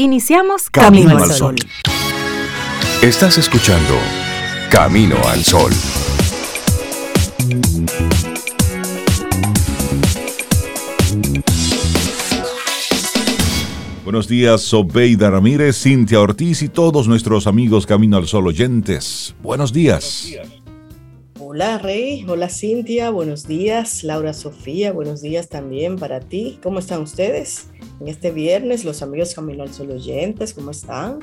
Iniciamos Camino, al Sol. Estás escuchando Camino al Sol. Buenos días, Sobeida Ramírez, Cintia Ortiz y todos nuestros amigos Camino al Sol oyentes. Buenos días. Hola Rey, hola Cintia, buenos días. Laura Sofía, buenos días también para ti. ¿Cómo están ustedes? en este viernes, los amigos Camino al Sol oyentes, ¿cómo están?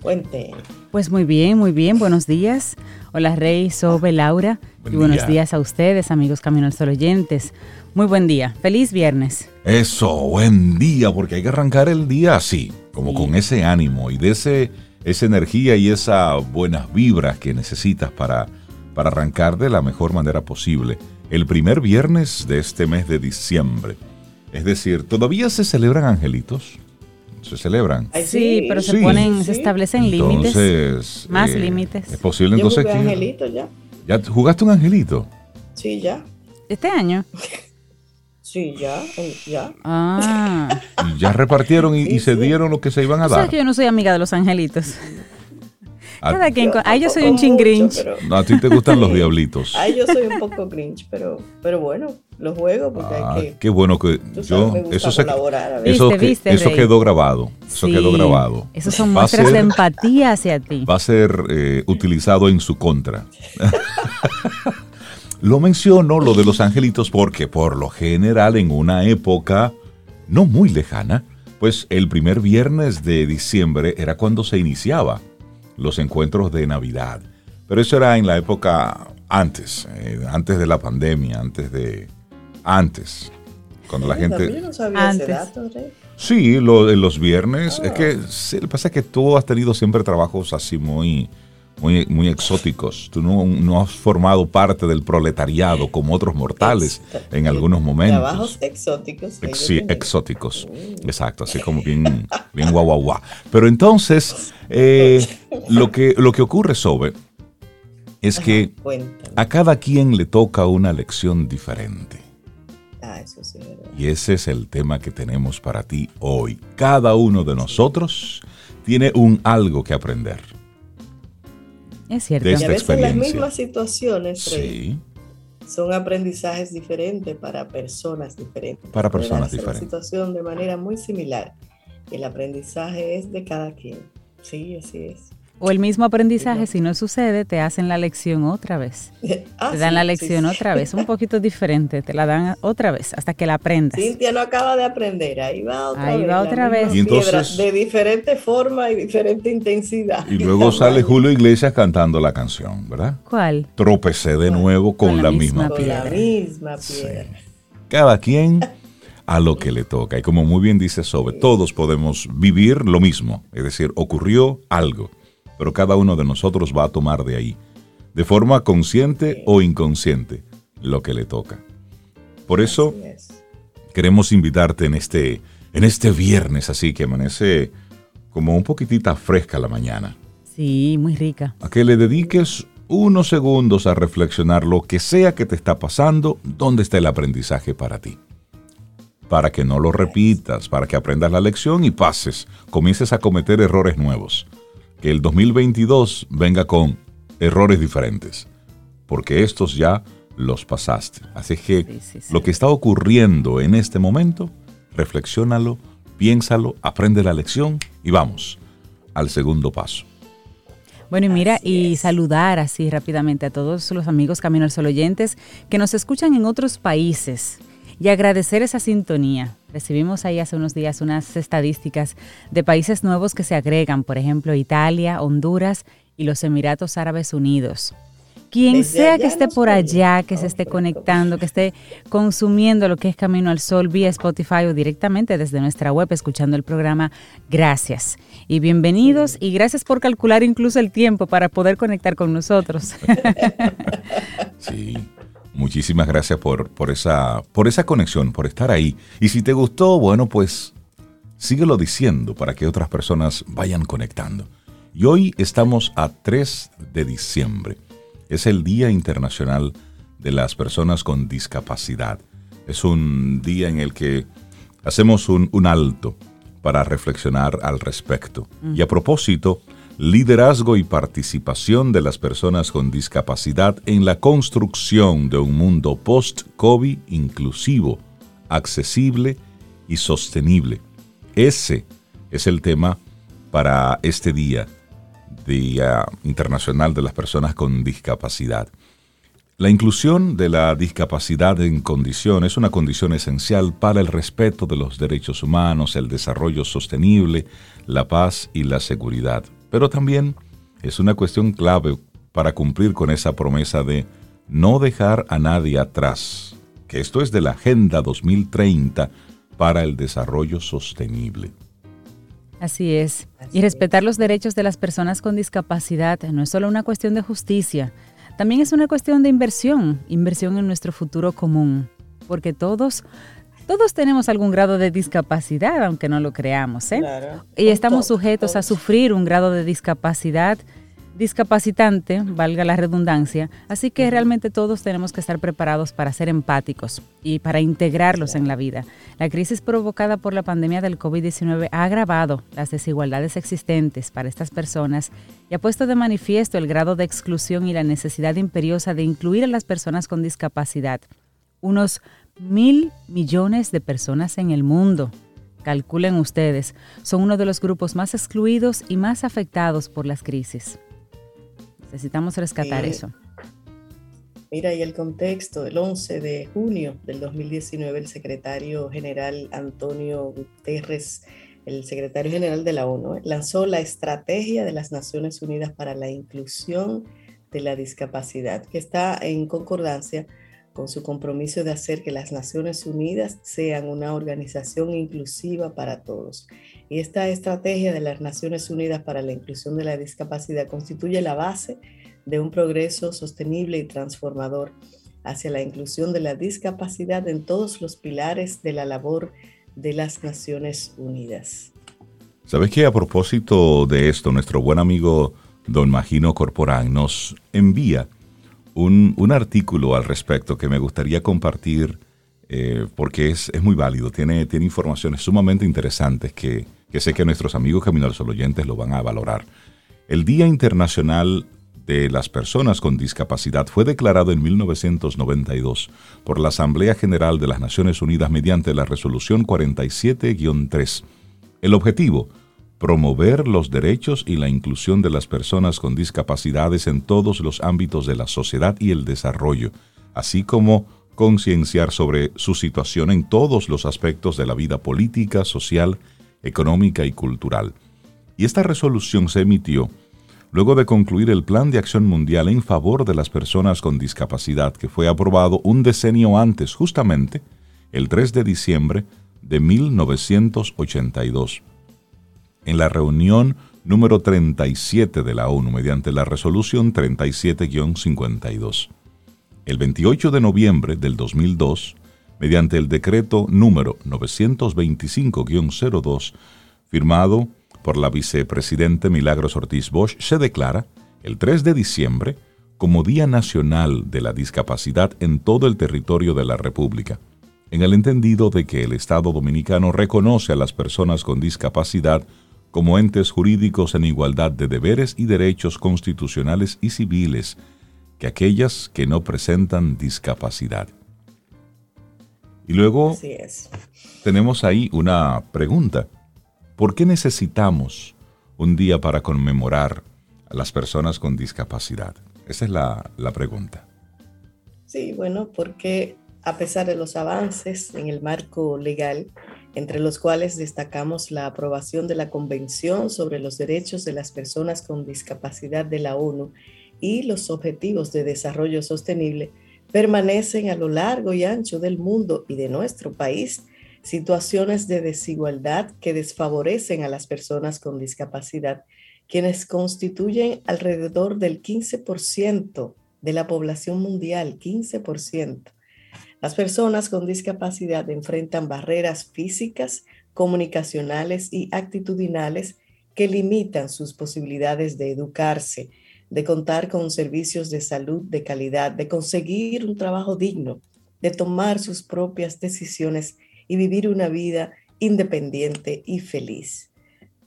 Cuenten. Pues muy bien, muy bien, buenos días. Hola Rey, Sobe, Laura. y buenos días a ustedes, amigos Camino al Sol oyentes. Muy buen día, feliz viernes. Eso, buen día, porque hay que arrancar el día así, como con ese ánimo y de ese, esa energía y esa buenas vibras que necesitas para, para arrancar de la mejor manera posible. El primer viernes de este mes de diciembre. Es decir, ¿todavía se celebran angelitos? Se celebran. Sí, pero se ponen, se establecen límites. Más eh, límites. Es posible entonces angelito ya. ¿Ya jugaste un angelito? Sí, ya. ¿Este año? Sí, ya, ya. Ah. Y ya repartieron y, se dieron lo que se iban a dar. ¿Sabes que yo no soy amiga de los angelitos? Cada quien, ahí yo soy un chingrinch. No, a ti te gustan los diablitos. Ahí yo soy un poco grinch, pero, pero bueno, los juego porque hay ah, que. Qué bueno que yo. eso se, eso, eso quedó grabado. Eso quedó grabado. Eso son muestras de empatía hacia ti. Va a ser eh, utilizado en su contra. lo menciono, lo de los angelitos, porque por lo general en una época no muy lejana, pues el primer viernes de diciembre era cuando se iniciaba los encuentros de Navidad. Pero eso era en la época antes, eh, antes de la pandemia, antes de... Antes, cuando la gente... no sabía ese dato, Sí, lo, los viernes. Es que lo que pasa es que tú has tenido siempre trabajos así muy, muy, muy exóticos. Tú no, has formado parte del proletariado como otros mortales en algunos momentos. Trabajos exóticos. sí, exóticos. Mm. Exacto, así como bien, bien guau, guau, guau. Pero entonces, eh, lo, que, lo que ocurre, Sobe, es que a cada quien le toca una lección diferente. Ah, eso sí, y ese es el tema que tenemos para ti hoy. Cada uno de nosotros tiene un algo que aprender. Es cierto. De esta y a veces experiencia. las mismas situaciones son aprendizajes diferentes para personas diferentes. Para personas diferentes. Una situación de manera muy similar. El aprendizaje es de cada quien. Sí, así es. O el mismo aprendizaje, si no sucede, te hacen la lección otra vez. Ah, te dan la lección otra vez, un poquito diferente, te la dan otra vez hasta que la aprendas. Cintia no acaba de aprender, ahí va otra ahí vez. va otra vez. Y entonces, de diferente forma y diferente intensidad. Y luego sale Julio Iglesias cantando la canción, ¿verdad? ¿Cuál? Tropecé de nuevo con, la, misma, piedra. Con la misma piedra. Cada quien a lo que le toca. Y como muy bien dice Sobe, todos podemos vivir lo mismo. Es decir, ocurrió algo pero cada uno de nosotros va a tomar de ahí, de forma consciente o inconsciente, lo que le toca. Por eso queremos invitarte en este, en este viernes así que amanece como un poquitita fresca la mañana. Sí, muy rica. A que le dediques unos segundos a reflexionar lo que sea que te está pasando, dónde está el aprendizaje para ti. Para que no lo repitas, para que aprendas la lección y pases, comiences a cometer errores nuevos que el 2022 venga con errores diferentes, porque estos ya los pasaste. Así que lo que está ocurriendo en este momento, reflexiónalo, piénsalo, aprende la lección y vamos al segundo paso. Bueno, y mira, y saludar así rápidamente a todos los amigos Camino al Sol oyentes que nos escuchan en otros países y agradecer esa sintonía. Recibimos ahí hace unos días unas estadísticas de países nuevos que se agregan, por ejemplo, Italia, Honduras y los Emiratos Árabes Unidos. Quien sea que esté por allá, que se esté conectando, que esté consumiendo lo que es Camino al Sol vía Spotify o directamente desde nuestra web escuchando el programa, gracias y bienvenidos y gracias por calcular incluso el tiempo para poder conectar con nosotros. Sí, Muchísimas gracias por, por, esa, por esa conexión, por estar ahí. Y si te gustó, bueno, pues síguelo diciendo para que otras personas vayan conectando. Y hoy estamos a 3 de diciembre. Es el Día Internacional de las Personas con Discapacidad. Es un día en el que hacemos un, un alto para reflexionar al respecto. Y a propósito, liderazgo y participación de las personas con discapacidad en la construcción de un mundo post-COVID inclusivo, accesible y sostenible. Ese es el tema para este día, Día Internacional de las Personas con Discapacidad. La inclusión de la discapacidad en condición es una condición esencial para el respeto de los derechos humanos, el desarrollo sostenible, la paz y la seguridad. Pero también es una cuestión clave para cumplir con esa promesa de no dejar a nadie atrás, que esto es de la Agenda 2030 para el Desarrollo Sostenible. Así es. Y respetar los derechos de las personas con discapacidad no es solo una cuestión de justicia, también es una cuestión de inversión, inversión en nuestro futuro común, porque todos, todos tenemos algún grado de discapacidad, aunque no lo creamos, ¿eh? Y estamos sujetos a sufrir un grado de discapacidad discapacitante, valga la redundancia, así que realmente todos tenemos que estar preparados para ser empáticos y para integrarlos en la vida. La crisis provocada por la pandemia del COVID-19 ha agravado las desigualdades existentes para estas personas y ha puesto de manifiesto el grado de exclusión y la necesidad imperiosa de incluir a las personas con discapacidad. Unos mil millones de personas en el mundo calculen ustedes, son uno de los grupos más excluidos y más afectados por las crisis. Necesitamos rescatar eso. Mira, y el contexto, el 11 de junio del 2019, el secretario general Antonio Guterres, el secretario general de la ONU, lanzó la Estrategia de las Naciones Unidas para la Inclusión de la Discapacidad, que está en concordancia con su compromiso de hacer que las Naciones Unidas sean una organización inclusiva para todos. Y esta estrategia de las Naciones Unidas para la Inclusión de la Discapacidad constituye la base de un progreso sostenible y transformador hacia la inclusión de la discapacidad en todos los pilares de la labor de las Naciones Unidas. ¿Sabes qué? A propósito de esto, nuestro buen amigo don Magino Corporán nos envía un, artículo al respecto que me gustaría compartir eh, porque es, muy válido, tiene, tiene informaciones sumamente interesantes que, sé que nuestros amigos Camino al lo van a valorar. El Día Internacional de las Personas con Discapacidad fue declarado en 1992 por la Asamblea General de las Naciones Unidas mediante la Resolución 47-3. El objetivo, promover los derechos y la inclusión de las personas con discapacidades en todos los ámbitos de la sociedad y el desarrollo, así como concienciar sobre su situación en todos los aspectos de la vida política, social, económica y cultural. Y esta resolución se emitió luego de concluir el Plan de Acción Mundial en favor de las personas con discapacidad que fue aprobado un decenio antes, justamente el 3 de diciembre de 1982. En la reunión número 37 de la ONU mediante la resolución 37-52 el 28 de noviembre del 2002, mediante el decreto número 925-02, firmado por la vicepresidente Milagros Ortiz Bosch, se declara el 3 de diciembre como Día Nacional de la Discapacidad en todo el territorio de la República, en el entendido de que el Estado dominicano reconoce a las personas con discapacidad como entes jurídicos en igualdad de deberes y derechos constitucionales y civiles, que aquellas que no presentan discapacidad. Y luego tenemos ahí una pregunta. ¿Por qué necesitamos un día para conmemorar a las personas con discapacidad? Esa es la, la pregunta. Sí, bueno, porque a pesar de los avances en el marco legal, entre los cuales destacamos la aprobación de la Convención sobre los Derechos de las Personas con Discapacidad de la ONU y los objetivos de desarrollo sostenible, permanecen a lo largo y ancho del mundo y de nuestro país situaciones de desigualdad que desfavorecen a las personas con discapacidad, quienes constituyen alrededor del 15% de la población mundial, 15%. Las personas con discapacidad enfrentan barreras físicas, comunicacionales y actitudinales que limitan sus posibilidades de educarse, de contar con servicios de salud de calidad, de conseguir un trabajo digno, de tomar sus propias decisiones y vivir una vida independiente y feliz.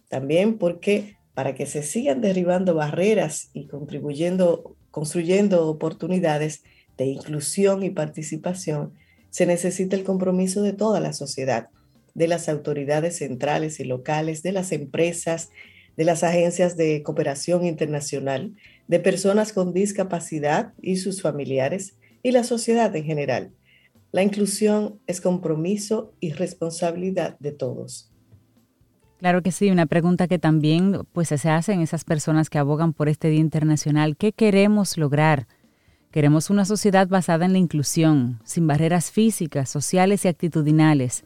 También porque para que se sigan derribando barreras y contribuyendo, construyendo oportunidades de inclusión y participación, se necesita el compromiso de toda la sociedad, de las autoridades centrales y locales, de las empresas, de las agencias de cooperación internacional, de personas con discapacidad y sus familiares y la sociedad en general. La inclusión es compromiso y responsabilidad de todos. Claro que sí, una pregunta que también pues se hacen esas personas que abogan por este Día Internacional. ¿Qué queremos lograr? Queremos una sociedad basada en la inclusión, sin barreras físicas, sociales y actitudinales.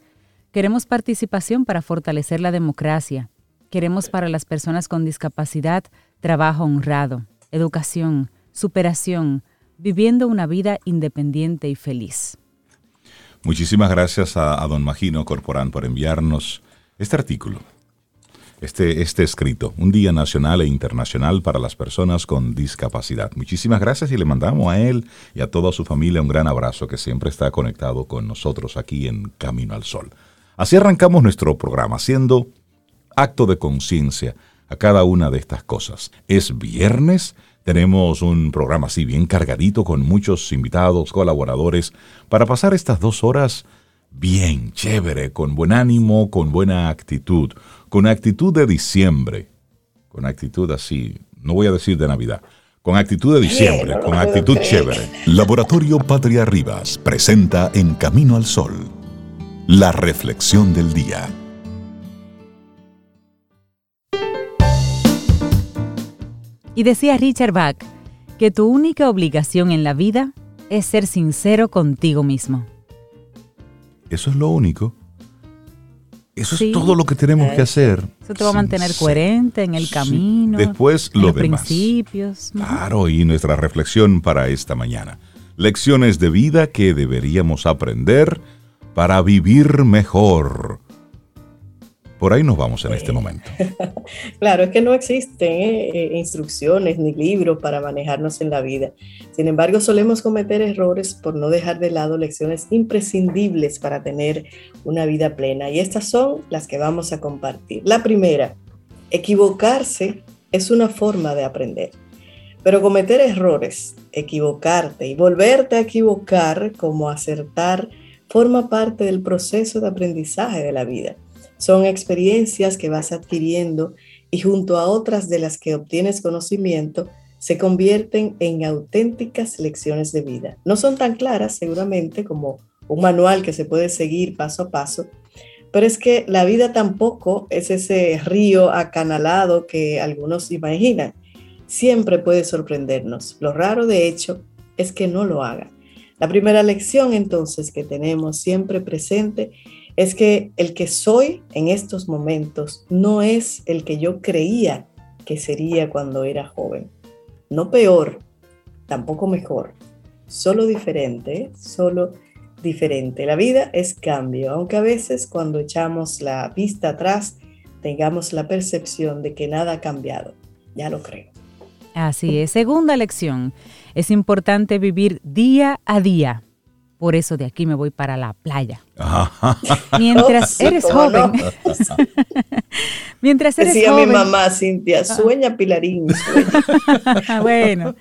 Queremos participación para fortalecer la democracia. Queremos para las personas con discapacidad trabajo honrado, educación, superación, viviendo una vida independiente y feliz. Muchísimas gracias a, don Magino Corporán por enviarnos este artículo este, este escrito, un Día Nacional e Internacional para las Personas con Discapacidad. Muchísimas gracias y le mandamos a él y a toda su familia un gran abrazo que siempre está conectado con nosotros aquí en Camino al Sol. Así arrancamos nuestro programa, haciendo acto de conciencia a cada una de estas cosas. Es viernes, tenemos un programa así bien cargadito con muchos invitados, colaboradores, para pasar estas dos horas bien, chévere, con buen ánimo, con buena actitud con actitud de diciembre, con actitud así, no voy a decir de Navidad, con actitud de diciembre, con actitud chévere. Laboratorio Patria Rivas presenta En Camino al Sol, la reflexión del día. Y decía Richard Bach que tu única obligación en la vida es ser sincero contigo mismo. Eso es lo único. Eso es todo lo que tenemos que hacer. Eso te va a mantener coherente en el camino. Después lo los demás. principios. Claro, y nuestra reflexión para esta mañana. Lecciones de vida que deberíamos aprender para vivir mejor. Por ahí nos vamos en este momento. claro, es que no existen eh, eh, instrucciones ni libros para manejarnos en la vida. Sin embargo, solemos cometer errores por no dejar de lado lecciones imprescindibles para tener una vida plena. Y estas son las que vamos a compartir. La primera, equivocarse es una forma de aprender. Pero cometer errores, equivocarte y volverte a equivocar como acertar, forma parte del proceso de aprendizaje de la vida. Son experiencias que vas adquiriendo y junto a otras de las que obtienes conocimiento, se convierten en auténticas lecciones de vida. No son tan claras seguramente como un manual que se puede seguir paso a paso, pero es que la vida tampoco es ese río acanalado que algunos imaginan. Siempre puede sorprendernos. Lo raro de hecho es que no lo haga. La primera lección entonces que tenemos siempre presente es que el que soy en estos momentos no es el que yo creía que sería cuando era joven. No peor, tampoco mejor, solo diferente, solo diferente. La vida es cambio, aunque a veces cuando echamos la vista atrás tengamos la percepción de que nada ha cambiado. Ya lo creo. Así es. Segunda lección. Es importante vivir día a día por eso de aquí me voy para la playa. Mientras eres joven. Mientras eres Decía joven. mi mamá, Cintia, sueña Pilarín. bueno,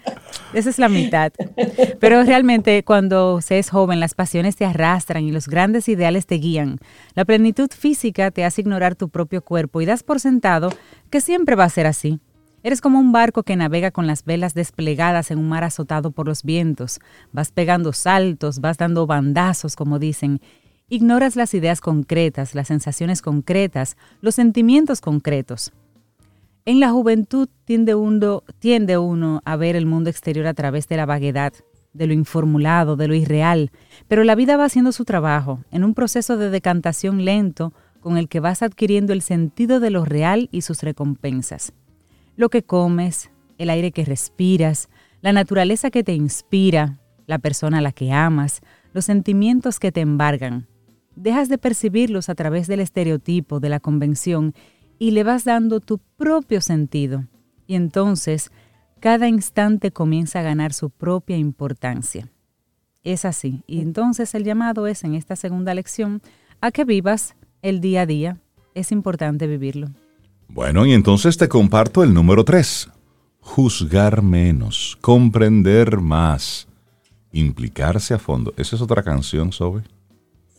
esa es la mitad. Pero realmente cuando se es joven, las pasiones te arrastran y los grandes ideales te guían. La plenitud física te hace ignorar tu propio cuerpo y das por sentado que siempre va a ser así. Eres como un barco que navega con las velas desplegadas en un mar azotado por los vientos. Vas pegando saltos, vas dando bandazos, como dicen. Ignoras las ideas concretas, las sensaciones concretas, los sentimientos concretos. En la juventud tiende uno, a ver el mundo exterior a través de la vaguedad, de lo informulado, de lo irreal, pero la vida va haciendo su trabajo, en un proceso de decantación lento con el que vas adquiriendo el sentido de lo real y sus recompensas lo que comes, el aire que respiras, la naturaleza que te inspira, la persona a la que amas, los sentimientos que te embargan. Dejas de percibirlos a través del estereotipo, de la convención, y le vas dando tu propio sentido. Y entonces, cada instante comienza a ganar su propia importancia. Es así. Y entonces el llamado es en esta segunda lección a que vivas el día a día. Es importante vivirlo. Bueno, y entonces te comparto el número tres. Juzgar menos, comprender más, implicarse a fondo. ¿Esa es otra canción, Sobe?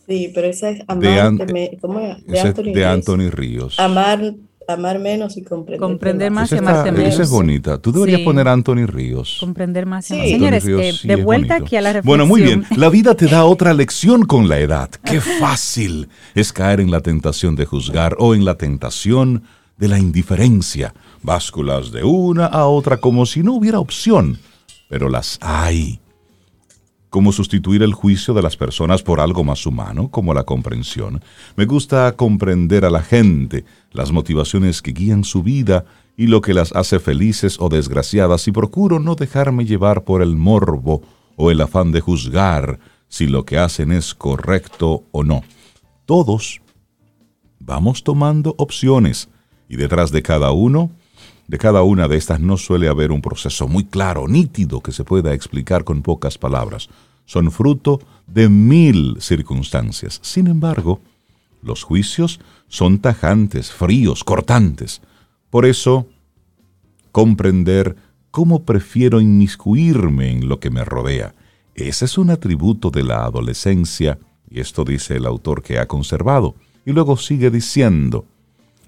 Sí, pero esa es de, ¿cómo es? de, Anthony, de Anthony Ríos. Amar amar menos y comprender, comprender más. y amarte menos. Esa es bonita. Tú deberías poner Anthony Ríos. Comprender más y Señores, eh, de vuelta aquí a la reflexión. Bueno, muy bien. La vida te da otra lección con la edad. Qué fácil es caer en la tentación de juzgar o en la tentación de la indiferencia. Básculas de una a otra como si no hubiera opción. Pero las hay. ¿Cómo sustituir el juicio de las personas por algo más humano, como la comprensión? Me gusta comprender a la gente, las motivaciones que guían su vida y lo que las hace felices o desgraciadas y procuro no dejarme llevar por el morbo o el afán de juzgar si lo que hacen es correcto o no. Todos vamos tomando opciones y detrás de cada uno, de cada una de estas no suele haber un proceso muy claro, nítido, que se pueda explicar con pocas palabras. Son fruto de mil circunstancias. Sin embargo, los juicios son tajantes, fríos, cortantes. Por eso, comprender cómo prefiero inmiscuirme en lo que me rodea. Ese es un atributo de la adolescencia, y esto dice el autor que ha conservado. Y luego sigue diciendo,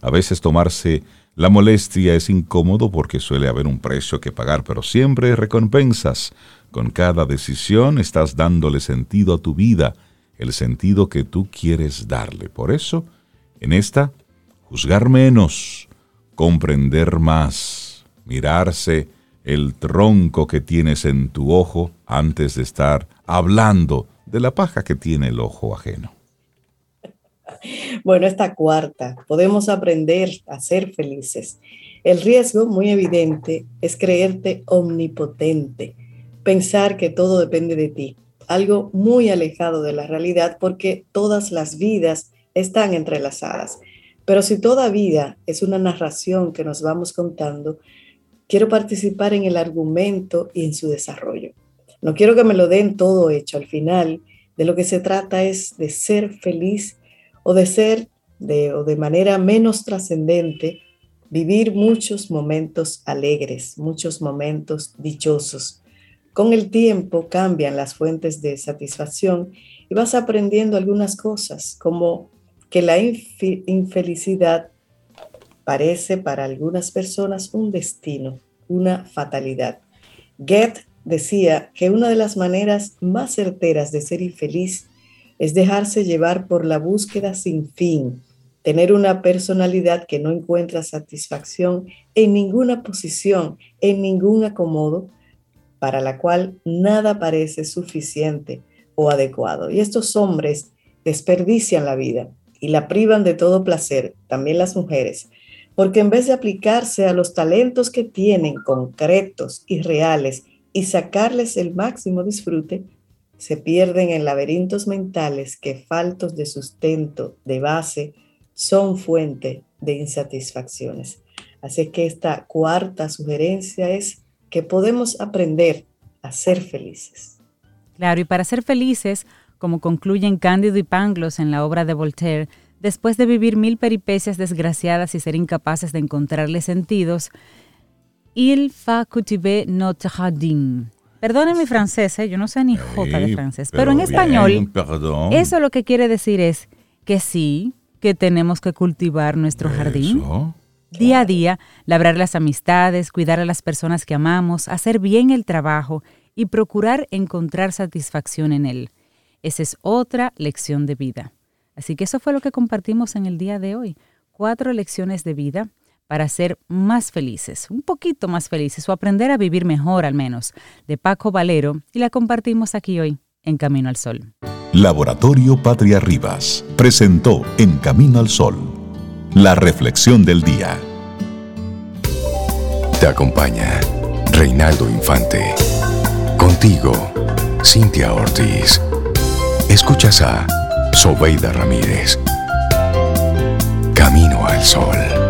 a veces tomarse la molestia es incómodo porque suele haber un precio que pagar, pero siempre recompensas. Con cada decisión estás dándole sentido a tu vida, el sentido que tú quieres darle. Por eso, en esta, juzgar menos, comprender más, mirarse el tronco que tienes en tu ojo antes de estar hablando de la paja que tiene el ojo ajeno. Bueno, esta cuarta, podemos aprender a ser felices. El riesgo muy evidente es creerte omnipotente, pensar que todo depende de ti, algo muy alejado de la realidad porque todas las vidas están entrelazadas. Pero si toda vida es una narración que nos vamos contando, quiero participar en el argumento y en su desarrollo. No quiero que me lo den todo hecho. Al final, de lo que se trata es de ser feliz o de ser de, o de manera menos trascendente, vivir muchos momentos alegres, muchos momentos dichosos. Con el tiempo cambian las fuentes de satisfacción y vas aprendiendo algunas cosas, como que la infelicidad parece para algunas personas un destino, una fatalidad. Goethe decía que una de las maneras más certeras de ser infeliz es dejarse llevar por la búsqueda sin fin, tener una personalidad que no encuentra satisfacción en ninguna posición, en ningún acomodo, para la cual nada parece suficiente o adecuado. Y estos hombres desperdician la vida y la privan de todo placer, también las mujeres, porque en vez de aplicarse a los talentos que tienen concretos y reales y sacarles el máximo disfrute, se pierden en laberintos mentales que faltos de sustento, de base, son fuente de insatisfacciones. Así que esta cuarta sugerencia es que podemos aprender a ser felices. Claro, y para ser felices, como concluyen Cándido y Pangloss en la obra de Voltaire, después de vivir mil peripecias desgraciadas y ser incapaces de encontrarle sentidos, il fa cultiver notre jardin. Perdone mi francés, ¿eh? yo no sé ni jota de francés, pero, en español, eso lo que quiere decir es que sí, que tenemos que cultivar nuestro jardín. Día a día, labrar las amistades, cuidar a las personas que amamos, hacer bien el trabajo y procurar encontrar satisfacción en él. Esa es otra lección de vida. Así que eso fue lo que compartimos en el día de hoy. Cuatro lecciones de vida para ser más felices, un poquito más felices o aprender a vivir mejor al menos, de Paco Valero y la compartimos aquí hoy en Camino al Sol. Laboratorio Patria Rivas presentó En Camino al Sol la reflexión del día. Te acompaña Reinaldo Infante. Contigo, Cintia Ortiz. Escuchas a Sobeida Ramírez. Camino al Sol.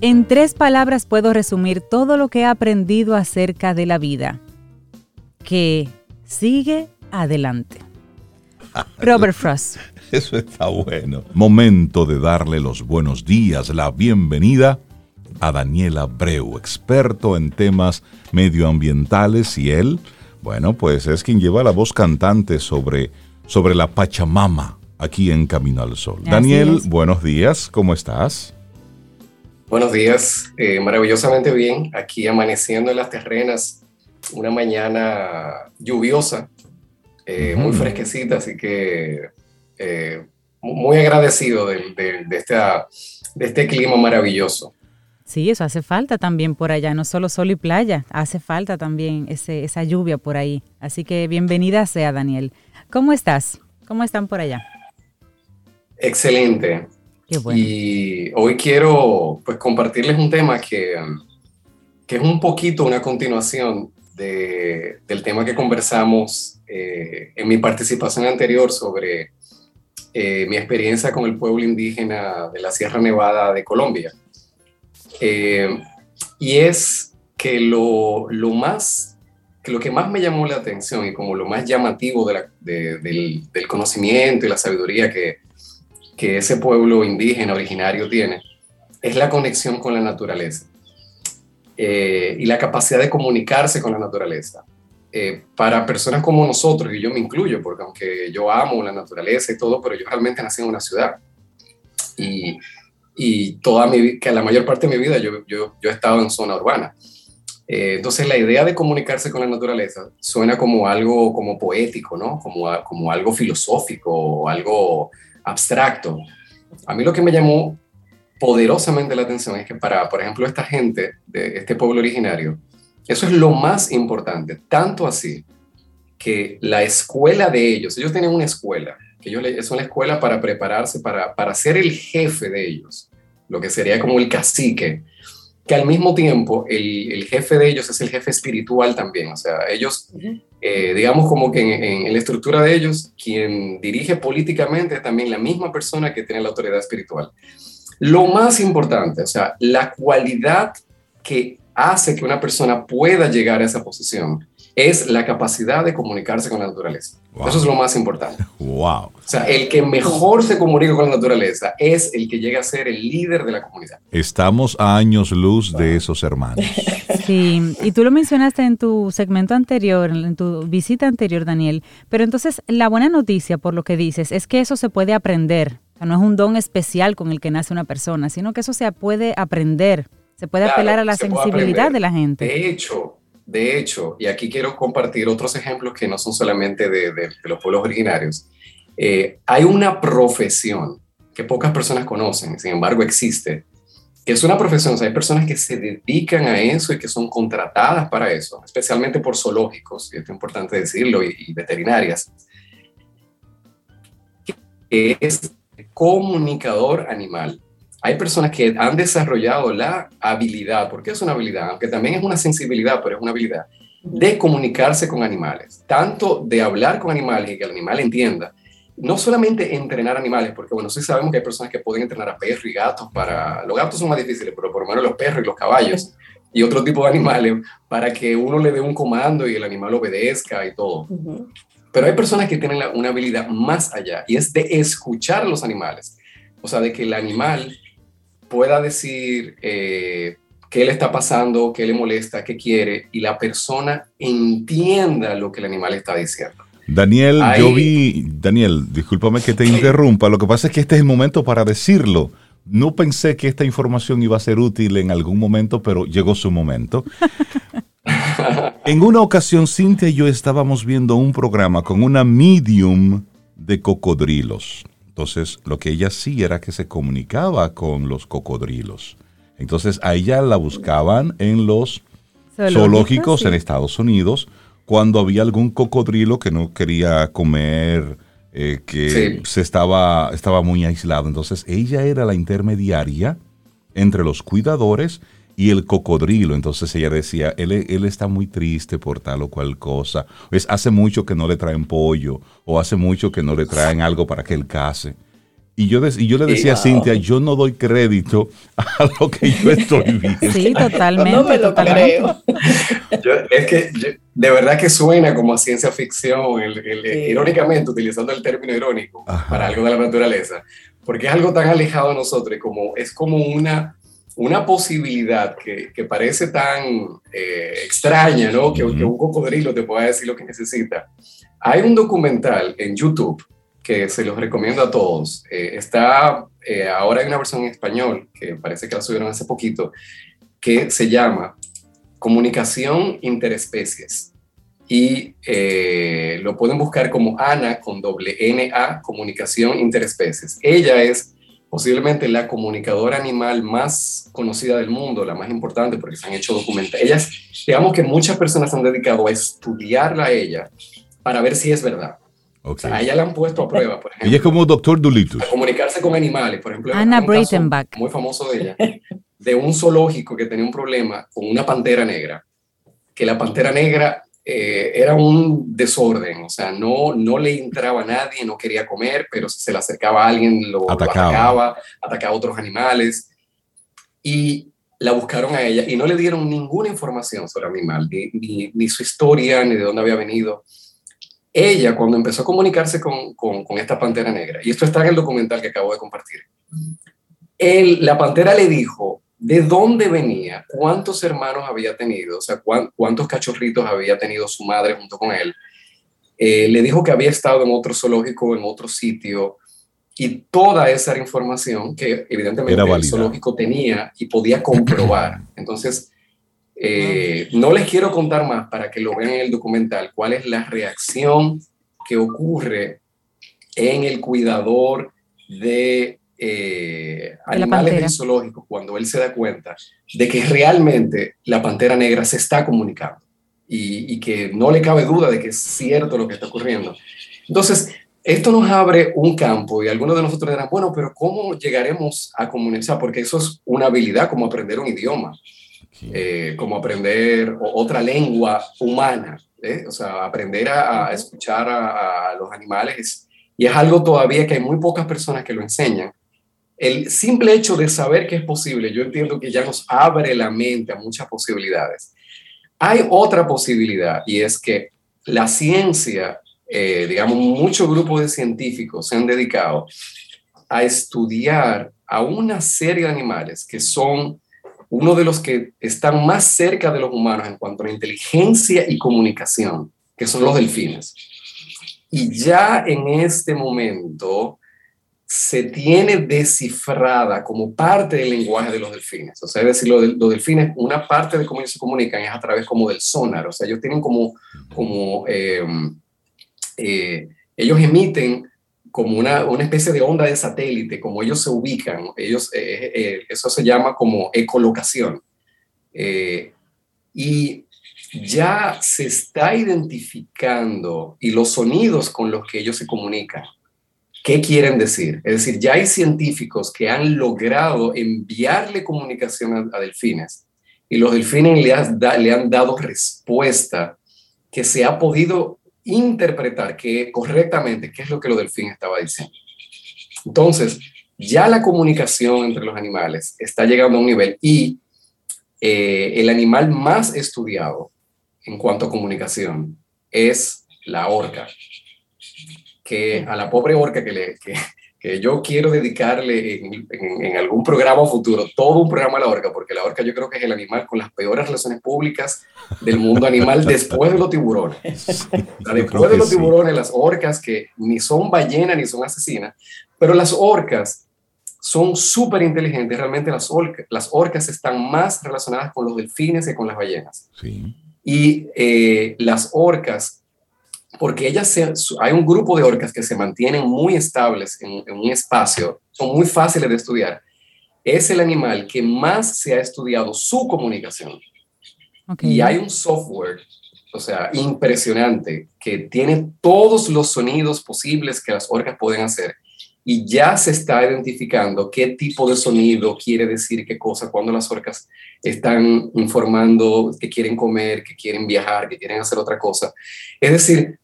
En tres palabras puedo resumir todo lo que he aprendido acerca de la vida. Que sigue adelante. Robert Frost. Eso está bueno. Momento de darle los buenos días, la bienvenida a Daniela Breu, experto en temas medioambientales y él, bueno, pues es quien lleva la voz cantante sobre, sobre la Pachamama aquí en Camino al Sol. Daniel, buenos días, ¿cómo estás? Buenos días, eh, maravillosamente bien, aquí amaneciendo en las terrenas, una mañana lluviosa, eh, muy fresquecita, así que eh, muy agradecido de, de este clima maravilloso. Sí, eso hace falta también por allá, no solo sol y playa, hace falta también ese, esa lluvia por ahí. Así que bienvenida sea, Daniel. ¿Cómo estás? ¿Cómo están por allá? Excelente. Qué bueno. Y hoy quiero pues, compartirles un tema que, que es un poquito una continuación de, del tema que conversamos eh, en mi participación anterior sobre eh, mi experiencia con el pueblo indígena de la Sierra Nevada de Colombia. Eh, y es que lo, lo, más, que lo que más me llamó la atención y como lo más llamativo de del, del, conocimiento y la sabiduría que, que ese pueblo indígena originario tiene, es la conexión con la naturaleza eh, y la capacidad de comunicarse con la naturaleza. Eh, para personas como nosotros, y yo me incluyo, porque aunque yo amo la naturaleza y todo, pero yo realmente nací en una ciudad. Y, y toda mi que la mayor parte de mi vida yo, yo, yo he estado en zona urbana. Eh, entonces la idea de comunicarse con la naturaleza suena como algo como poético, ¿no? Como, como algo filosófico algo abstracto. A mí lo que me llamó poderosamente la atención es que para, por ejemplo, esta gente de este pueblo originario, eso es lo más importante, tanto así que la escuela de ellos, ellos tienen una escuela, que ellos es una escuela para prepararse para, para ser el jefe de ellos lo que sería como el cacique, que al mismo tiempo el, jefe de ellos es el jefe espiritual también. O sea, ellos, eh, digamos como que en, la estructura de ellos, quien dirige políticamente es también la misma persona que tiene la autoridad espiritual. Lo más importante, o sea, la cualidad que hace que una persona pueda llegar a esa posición es la capacidad de comunicarse con la naturaleza. Eso es lo más importante. Wow. O sea, el que mejor se comunica con la naturaleza es el que llega a ser el líder de la comunidad. Estamos a años luz de esos hermanos. Sí, y tú lo mencionaste en tu segmento anterior, en tu visita anterior, Daniel. Pero entonces, la buena noticia, por lo que dices, es que eso se puede aprender. O sea, no es un don especial con el que nace una persona, sino que eso se puede aprender. Se puede apelar a la sensibilidad de la gente. De hecho, de hecho, y aquí quiero compartir otros ejemplos que no son solamente de, los pueblos originarios, eh, hay una profesión que pocas personas conocen, sin embargo existe, que es una profesión, o hay personas que se dedican a eso y que son contratadas para eso, especialmente por zoológicos, y es importante decirlo, y veterinarias, que es comunicador animal hay personas que han desarrollado la habilidad, porque es una habilidad, aunque también es una sensibilidad, pero es una habilidad, de comunicarse con animales, tanto de hablar con animales y que el animal entienda, no solamente entrenar animales, porque bueno, sí sabemos que hay personas que pueden entrenar a perros y gatos para, los gatos son más difíciles, pero por lo menos los perros y los caballos y otro tipo de animales, para que uno le dé un comando y el animal obedezca y todo. Pero hay personas que tienen una habilidad más allá y es de escuchar a los animales. O sea, de que el animal pueda decir eh, qué le está pasando, qué le molesta, qué quiere, y la persona entienda lo que el animal está diciendo. Daniel, yo vi, Daniel, discúlpame que te interrumpa, lo que pasa es que este es el momento para decirlo. No pensé que esta información iba a ser útil en algún momento, pero llegó su momento. en una ocasión, Cintia y yo estábamos viendo un programa con una medium de cocodrilos. Entonces, lo que ella hacía era que se comunicaba con los cocodrilos. Entonces, a ella la buscaban en los zoológicos en Estados Unidos cuando había algún cocodrilo que no quería comer, eh, que se estaba, estaba muy aislado. Entonces, ella era la intermediaria entre los cuidadores y el cocodrilo. Entonces ella decía, él, él, está muy triste por tal o cual cosa. Es, hace mucho que no le traen pollo o hace mucho que no le traen algo para que él case. Y yo, y yo le decía a Cintia, yo no doy crédito a lo que yo estoy viendo. Sí, totalmente. No me lo creo. es que de verdad que suena como a ciencia ficción, irónicamente, utilizando el término irónico para algo de la naturaleza, porque es algo tan alejado de nosotros, como, es como una, una posibilidad que, que parece tan eh, extraña, ¿no? Que, que un cocodrilo te pueda decir lo que necesita. Hay un documental en YouTube que se los recomiendo a todos. Eh, está, eh, ahora hay una versión en español, que parece que la subieron hace poquito, que se llama Comunicación Interespecies. Y eh, lo pueden buscar como Ana con doble N A, Comunicación Interespecies. Ella es posiblemente la comunicadora animal más conocida del mundo, la más importante porque se han hecho documentales. Ellas, digamos que muchas personas han dedicado a estudiarla a ella para ver si es verdad a ella la han puesto a prueba, por ejemplo. Ella es como doctor Dolitus. comunicarse con animales, por ejemplo. Ana Breitenbach. Muy famoso de ella. De un zoológico que tenía un problema con una pantera negra. Que la pantera negra eh, era un desorden, o sea, no, no le entraba a nadie, no quería comer, pero si se le acercaba a alguien lo atacaba, atacaba, a otros animales. Y la buscaron a ella y no le dieron ninguna información sobre el animal, ni, ni su historia, ni de dónde había venido ella cuando empezó a comunicarse con, con, esta pantera negra, y esto está en el documental que acabo de compartir, él, la pantera le dijo de dónde venía, cuántos hermanos había tenido, o sea, cuántos cachorritos había tenido su madre junto con él. Eh, le dijo que había estado en otro zoológico, en otro sitio, y toda esa información que evidentemente el zoológico tenía y podía comprobar. Entonces, eh, no les quiero contar más para que lo vean en el documental, cuál es la reacción que ocurre en el cuidador de eh, animales zoológicos cuando él se da cuenta de que realmente la pantera negra se está comunicando y, y, que no le cabe duda de que es cierto lo que está ocurriendo. Entonces, esto nos abre un campo y algunos de nosotros dirán, bueno, pero ¿cómo llegaremos a comunicar? Porque eso es una habilidad como aprender un idioma. Eh, como aprender otra lengua humana, ¿eh? o sea, aprender a, escuchar a, los animales, y es algo todavía que hay muy pocas personas que lo enseñan. El simple hecho de saber que es posible, yo entiendo que ya nos abre la mente a muchas posibilidades. Hay otra posibilidad y es que la ciencia, eh, digamos, muchos grupos de científicos se han dedicado a estudiar a una serie de animales que son uno de los que están más cerca de los humanos en cuanto a inteligencia y comunicación, que son los delfines. Y ya en este momento se tiene descifrada como parte del lenguaje de los delfines. O sea, es decir, los, delfines, una parte de cómo ellos se comunican es a través como del sonar. O sea, ellos tienen como, como eh, eh, ellos emiten como una, una, especie de onda de satélite, como ellos se ubican, ellos, eh, eh, eh, eso se llama como ecolocación. y ya se está identificando y los sonidos con los que ellos se comunican, ¿qué quieren decir? Es decir, ya hay científicos que han logrado enviarle comunicación a, delfines y los delfines le, han dado respuesta que se ha podido interpretar que, correctamente qué es lo que lo delfín estaba diciendo. Entonces, ya la comunicación entre los animales está llegando a un nivel y eh, el animal más estudiado en cuanto a comunicación es la orca, que a la pobre orca que, le, que, que yo quiero dedicarle en, algún programa futuro, todo un programa a la orca, porque la orca yo creo que es el animal con las peores relaciones públicas del mundo animal después de los tiburones. después de los tiburones, las orcas que ni son ballenas ni son asesinas, pero las orcas son súper inteligentes. Realmente las, orcas, las orcas están más relacionadas con los delfines que con las ballenas. Y eh, las orcas porque ellas hay un grupo de orcas que se mantienen muy estables en, un espacio, son muy fáciles de estudiar. Es el animal que más se ha estudiado su comunicación. Y hay un software, o sea, impresionante, que tiene todos los sonidos posibles que las orcas pueden hacer. Y ya se está identificando qué tipo de sonido quiere decir qué cosa cuando las orcas están informando que quieren comer, que quieren viajar, que quieren hacer otra cosa. Es decir,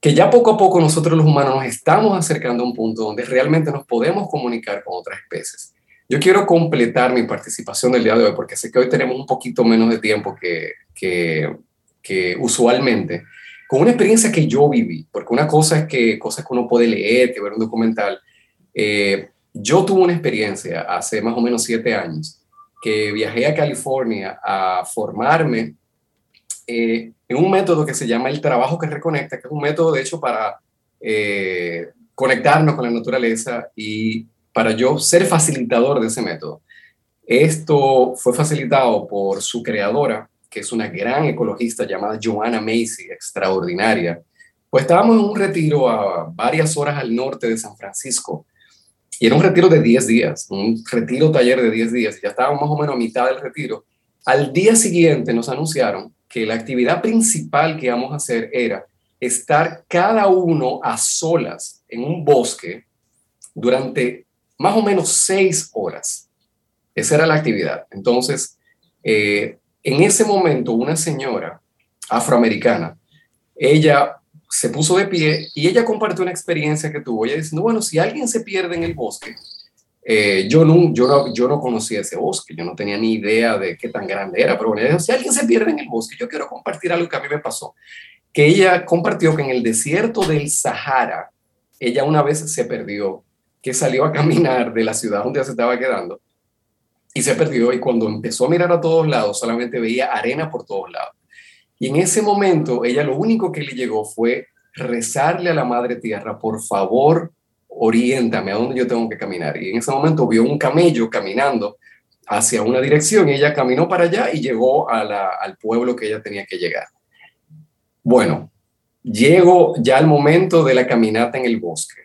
que ya poco a poco nosotros los humanos nos estamos acercando a un punto donde realmente nos podemos comunicar con otras especies. Yo quiero completar mi participación del día de hoy porque sé que hoy tenemos un poquito menos de tiempo que, que, que usualmente, con una experiencia que yo viví, porque una cosa es que cosas que uno puede leer, que ver un documental. Eh, yo tuve una experiencia hace más o menos siete años que viajé a California a formarme eh, en un método que se llama el trabajo que reconecta, que es un método de hecho para eh, conectarnos con la naturaleza y para yo ser facilitador de ese método. Esto fue facilitado por su creadora, que es una gran ecologista llamada Joanna Macy, extraordinaria. Pues estábamos en un retiro a varias horas al norte de San Francisco y era un retiro de 10 días, un retiro taller de 10 días. Ya estábamos más o menos a mitad del retiro. Al día siguiente nos anunciaron que la actividad principal que íbamos a hacer era estar cada uno a solas en un bosque durante más o menos seis horas. Esa era la actividad. Entonces, eh, en ese momento, una señora afroamericana, ella se puso de pie y ella compartió una experiencia que tuvo. Ella diciendo, bueno, si alguien se pierde en el bosque, eh, yo, no, yo, no, yo no conocía ese bosque, yo no tenía ni idea de qué tan grande era, pero bueno, si alguien se pierde en el bosque, yo quiero compartir algo que a mí me pasó, que ella compartió que en el desierto del Sahara, ella una vez se perdió, que salió a caminar de la ciudad donde se estaba quedando y se perdió y cuando empezó a mirar a todos lados solamente veía arena por todos lados. Y en ese momento ella lo único que le llegó fue rezarle a la Madre Tierra, por favor, oriéntame a dónde yo tengo que caminar. Y en ese momento vio un camello caminando hacia una dirección y ella caminó para allá y llegó al pueblo que ella tenía que llegar. Bueno, llego ya al momento de la caminata en el bosque.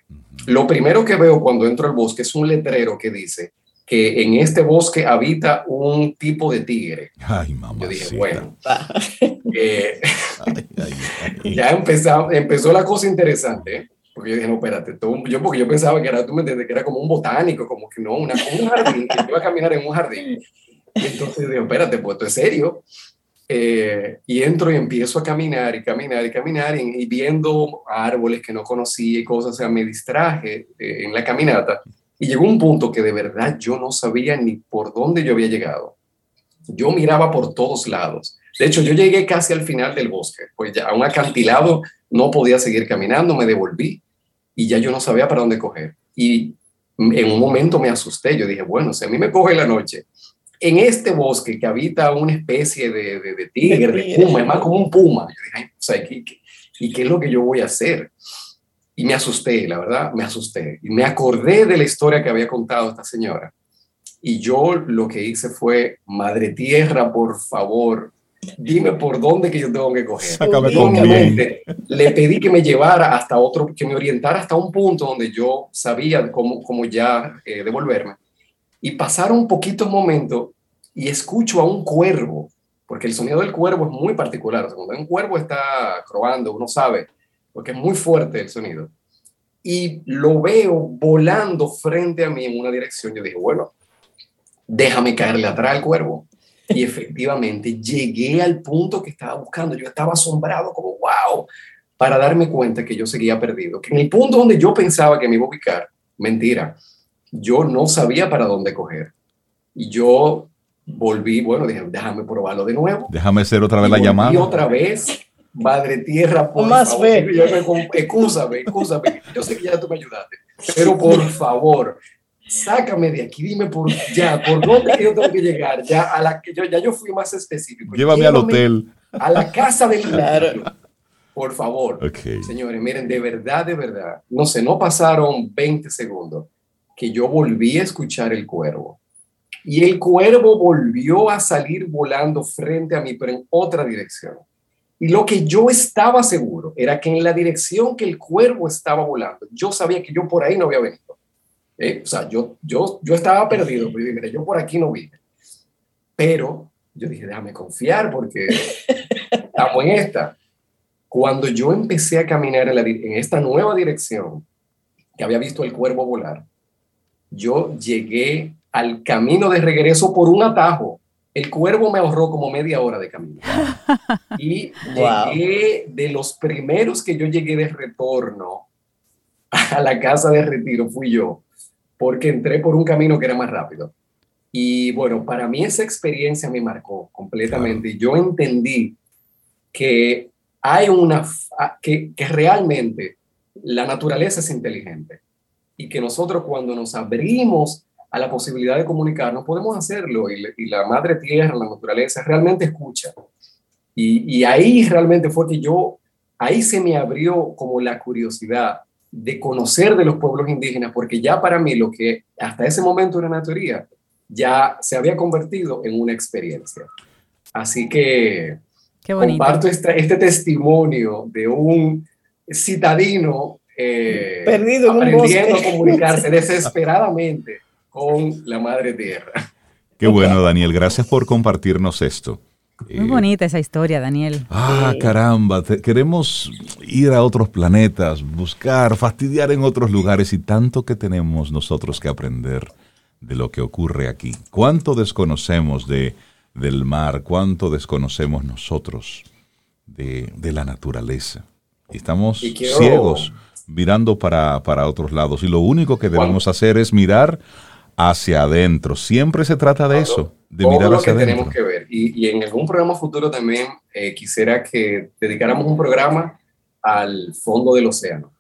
Lo primero que veo cuando entro al bosque es un letrero que dice que en este bosque habita un tipo de tigre. Ay, mamá. Yo dije, bueno, eh, ya empezó, empezó la cosa interesante. ¿eh? Porque yo dije, no, espérate, yo, porque yo pensaba que era, tú me entiendes, que era como un botánico, como que no, una, un jardín, que iba a caminar en un jardín. Y entonces digo, espérate, pues esto es serio. Eh, y entro y empiezo a caminar y caminar y caminar y, viendo árboles que no conocía y cosas, o sea, me distraje eh, en la caminata y llegó un punto que de verdad yo no sabía ni por dónde yo había llegado. Yo miraba por todos lados. De hecho, yo llegué casi al final del bosque, pues ya a un acantilado no podía seguir caminando, me devolví y ya yo no sabía para dónde coger. Y en un momento me asusté, yo dije, bueno, si a mí me coge la noche, en este bosque que habita una especie de, de, tigre, de, puma, es más como un puma, yo dije, o sea, ¿y qué es lo que yo voy a hacer? Y me asusté, la verdad, me asusté. Y me acordé de la historia que había contado esta señora. Y yo lo que hice fue, Madre Tierra, por favor, dime por dónde que yo tengo que coger. le pedí que me llevara hasta otro, que me orientara hasta un punto donde yo sabía cómo, cómo ya eh, devolverme. Y pasaron poquitos momentos y escucho a un cuervo, porque el sonido del cuervo es muy particular. cuando un cuervo está croando, uno sabe, porque es muy fuerte el sonido. Y lo veo volando frente a mí en una dirección. Yo dije, bueno, déjame caerle atrás al cuervo y efectivamente llegué al punto que estaba buscando. Yo estaba asombrado como, wow, para darme cuenta que yo seguía perdido. Que en el punto donde yo pensaba que me iba a ubicar, mentira, yo no sabía para dónde coger. Y yo volví, bueno, dije, déjame probarlo de nuevo. Déjame hacer otra vez la llamada. Y otra vez, Madre Tierra, por más favor. Fe. Yo me, excúsame, Yo sé que ya tú me ayudaste, pero por favor, sácame de aquí, dime por ya, por dónde yo tengo que llegar, ya a la que yo ya yo fui más específico. Llévame, al hotel. A la casa del claro. Por favor. Señores, miren, de verdad, de verdad, no sé, no pasaron 20 segundos que yo volví a escuchar el cuervo. Y el cuervo volvió a salir volando frente a mí, pero en otra dirección. Y lo que yo estaba seguro era que en la dirección que el cuervo estaba volando, yo sabía que yo por ahí no había venido. Eh, o sea, yo, yo, yo estaba perdido, pero yo, yo por aquí no vine. Pero yo dije, déjame confiar porque estamos en esta. Cuando yo empecé a caminar en, en esta nueva dirección, que había visto el cuervo volar, yo llegué al camino de regreso por un atajo. El cuervo me ahorró como media hora de camino. Y llegué de los primeros que yo llegué de retorno a la casa de retiro, fui yo, porque entré por un camino que era más rápido. Y bueno, para mí esa experiencia me marcó completamente. Yo entendí que hay una, que, que realmente la naturaleza es inteligente y que nosotros cuando nos abrimos a la posibilidad de comunicarnos, podemos hacerlo y, la madre tierra, la naturaleza, realmente escucha. Y, y, ahí realmente fue que yo, ahí se me abrió como la curiosidad de conocer de los pueblos indígenas, porque ya para mí lo que hasta ese momento era una teoría, ya se había convertido en una experiencia. Así que comparto este, este testimonio de un citadino eh, perdido en aprendiendo a comunicarse desesperadamente con la madre tierra. Qué bueno, Daniel. Gracias por compartirnos esto. Muy bonita esa historia, Daniel. Ah, caramba, queremos ir a otros planetas, buscar, fastidiar en otros lugares y tanto que tenemos nosotros que aprender de lo que ocurre aquí. ¿Cuánto desconocemos de, del mar? ¿Cuánto desconocemos nosotros de, de la naturaleza? Y estamos ciegos mirando para, para, otros lados y lo único que debemos hacer es mirar hacia adentro. Siempre se trata de eso, de mirar lo hacia que adentro. tenemos que ver. Y, y, en algún programa futuro también eh, quisiera que dedicáramos un programa al fondo del océano,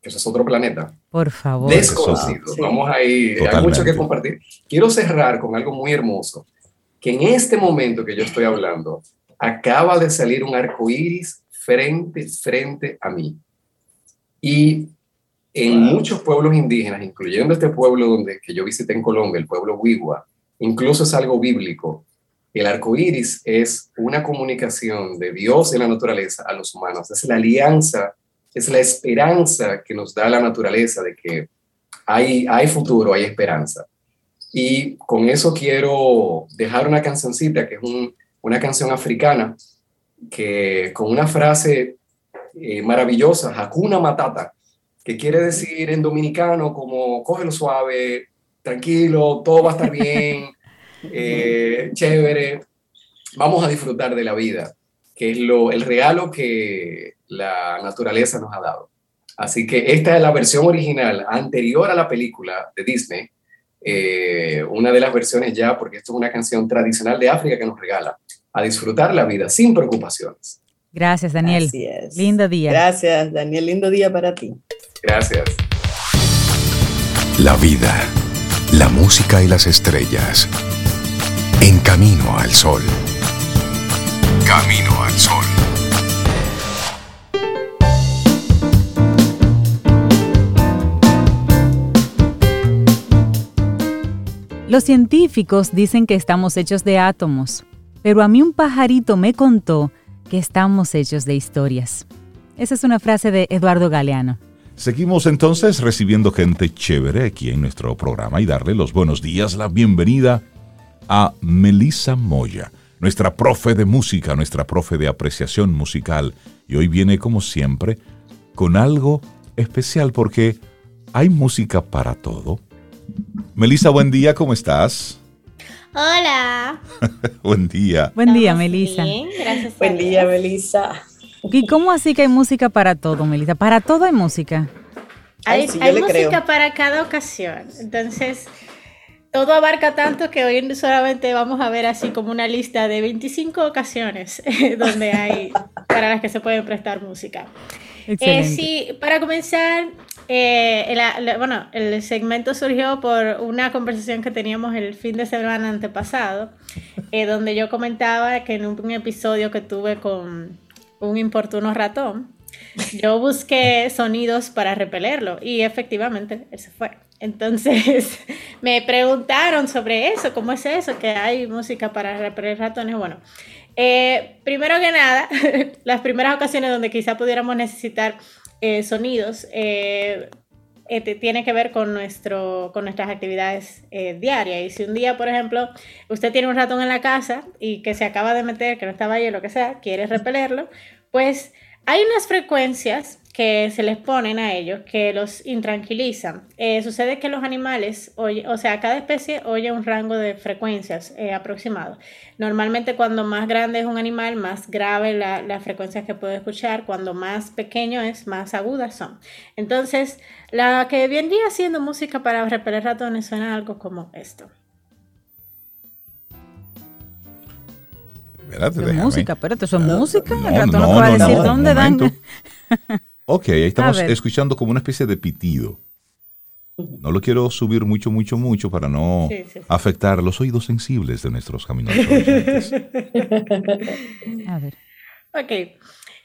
que eso es otro planeta. Por favor. Desconocido. Vamos ahí, Totalmente. hay mucho que compartir. Quiero cerrar con algo muy hermoso, que en este momento que yo estoy hablando, acaba de salir un arco iris frente, frente a mí. Y en muchos pueblos indígenas, incluyendo este pueblo donde, que yo visité en Colombia, el pueblo Wigua, incluso es algo bíblico. El arco iris es una comunicación de Dios y la naturaleza a los humanos. Es la alianza, es la esperanza que nos da la naturaleza de que hay, hay futuro, hay esperanza. Y con eso quiero dejar una cancioncita que es un, una canción africana que con una frase eh, maravillosa, Hakuna Matata, que quiere decir en dominicano como cógelo suave, tranquilo, todo va a estar bien, eh, chévere, vamos a disfrutar de la vida, que es lo, el regalo que la naturaleza nos ha dado. Así que esta es la versión original anterior a la película de Disney, eh, una de las versiones ya, porque esto es una canción tradicional de África que nos regala a disfrutar la vida sin preocupaciones. Gracias, Daniel. Lindo día. Gracias, Daniel. Lindo día para ti. Gracias. La vida, la música y las estrellas. En camino al sol. Camino al sol. Los científicos dicen que estamos hechos de átomos, pero a mí un pajarito me contó que estamos hechos de historias. Esa es una frase de Eduardo Galeano. Seguimos entonces recibiendo gente chévere aquí en nuestro programa y darle los buenos días, la bienvenida a Melissa Moya, nuestra profe de música, nuestra profe de apreciación musical. Y hoy viene como siempre con algo especial porque hay música para todo. Melissa, buen día, ¿cómo estás? Hola. buen día. Buen día, Melissa. Bien, gracias. Buen día, Melissa. ¿Y cómo así que hay música para todo, Melissa? ¿Para todo hay música? Hay, sí, hay música creo. para cada ocasión. Entonces, todo abarca tanto que hoy solamente vamos a ver así como una lista de 25 ocasiones donde hay para las que se puede prestar música. Eh, sí, para comenzar, eh, la, la, bueno, el segmento surgió por una conversación que teníamos el fin de semana antepasado, eh, donde yo comentaba que en un, un episodio que tuve con un importuno ratón, yo busqué sonidos para repelerlo y efectivamente él se fue. Entonces me preguntaron sobre eso, ¿cómo es eso? Que hay música para repeler ratones. Bueno, eh, primero que nada, las primeras ocasiones donde quizá pudiéramos necesitar eh, sonidos eh, tiene que ver con, nuestro, con nuestras actividades diarias. Y si un día, por ejemplo, usted tiene un ratón en la casa y que se acaba de meter, que no estaba ahí o lo que sea, quiere repelerlo, pues Hay unas frecuencias que se les ponen a ellos que los intranquilizan. Eh, sucede que los animales, oye, o sea, cada especie oye un rango de frecuencias eh, aproximado. Normalmente cuando más grande es un animal, más grave la, las frecuencias que puede escuchar, cuando más pequeño es, más agudas son. Entonces, la que vendría haciendo música para repeler ratones suena algo como esto. Espérate, música, espérate, eso es música. El ratón no, puede decir dónde dan. Ok, ahí estamos escuchando como una especie de pitido. No lo quiero subir mucho, mucho, mucho para no afectar los oídos sensibles de nuestros caminantes. A ver. Ok.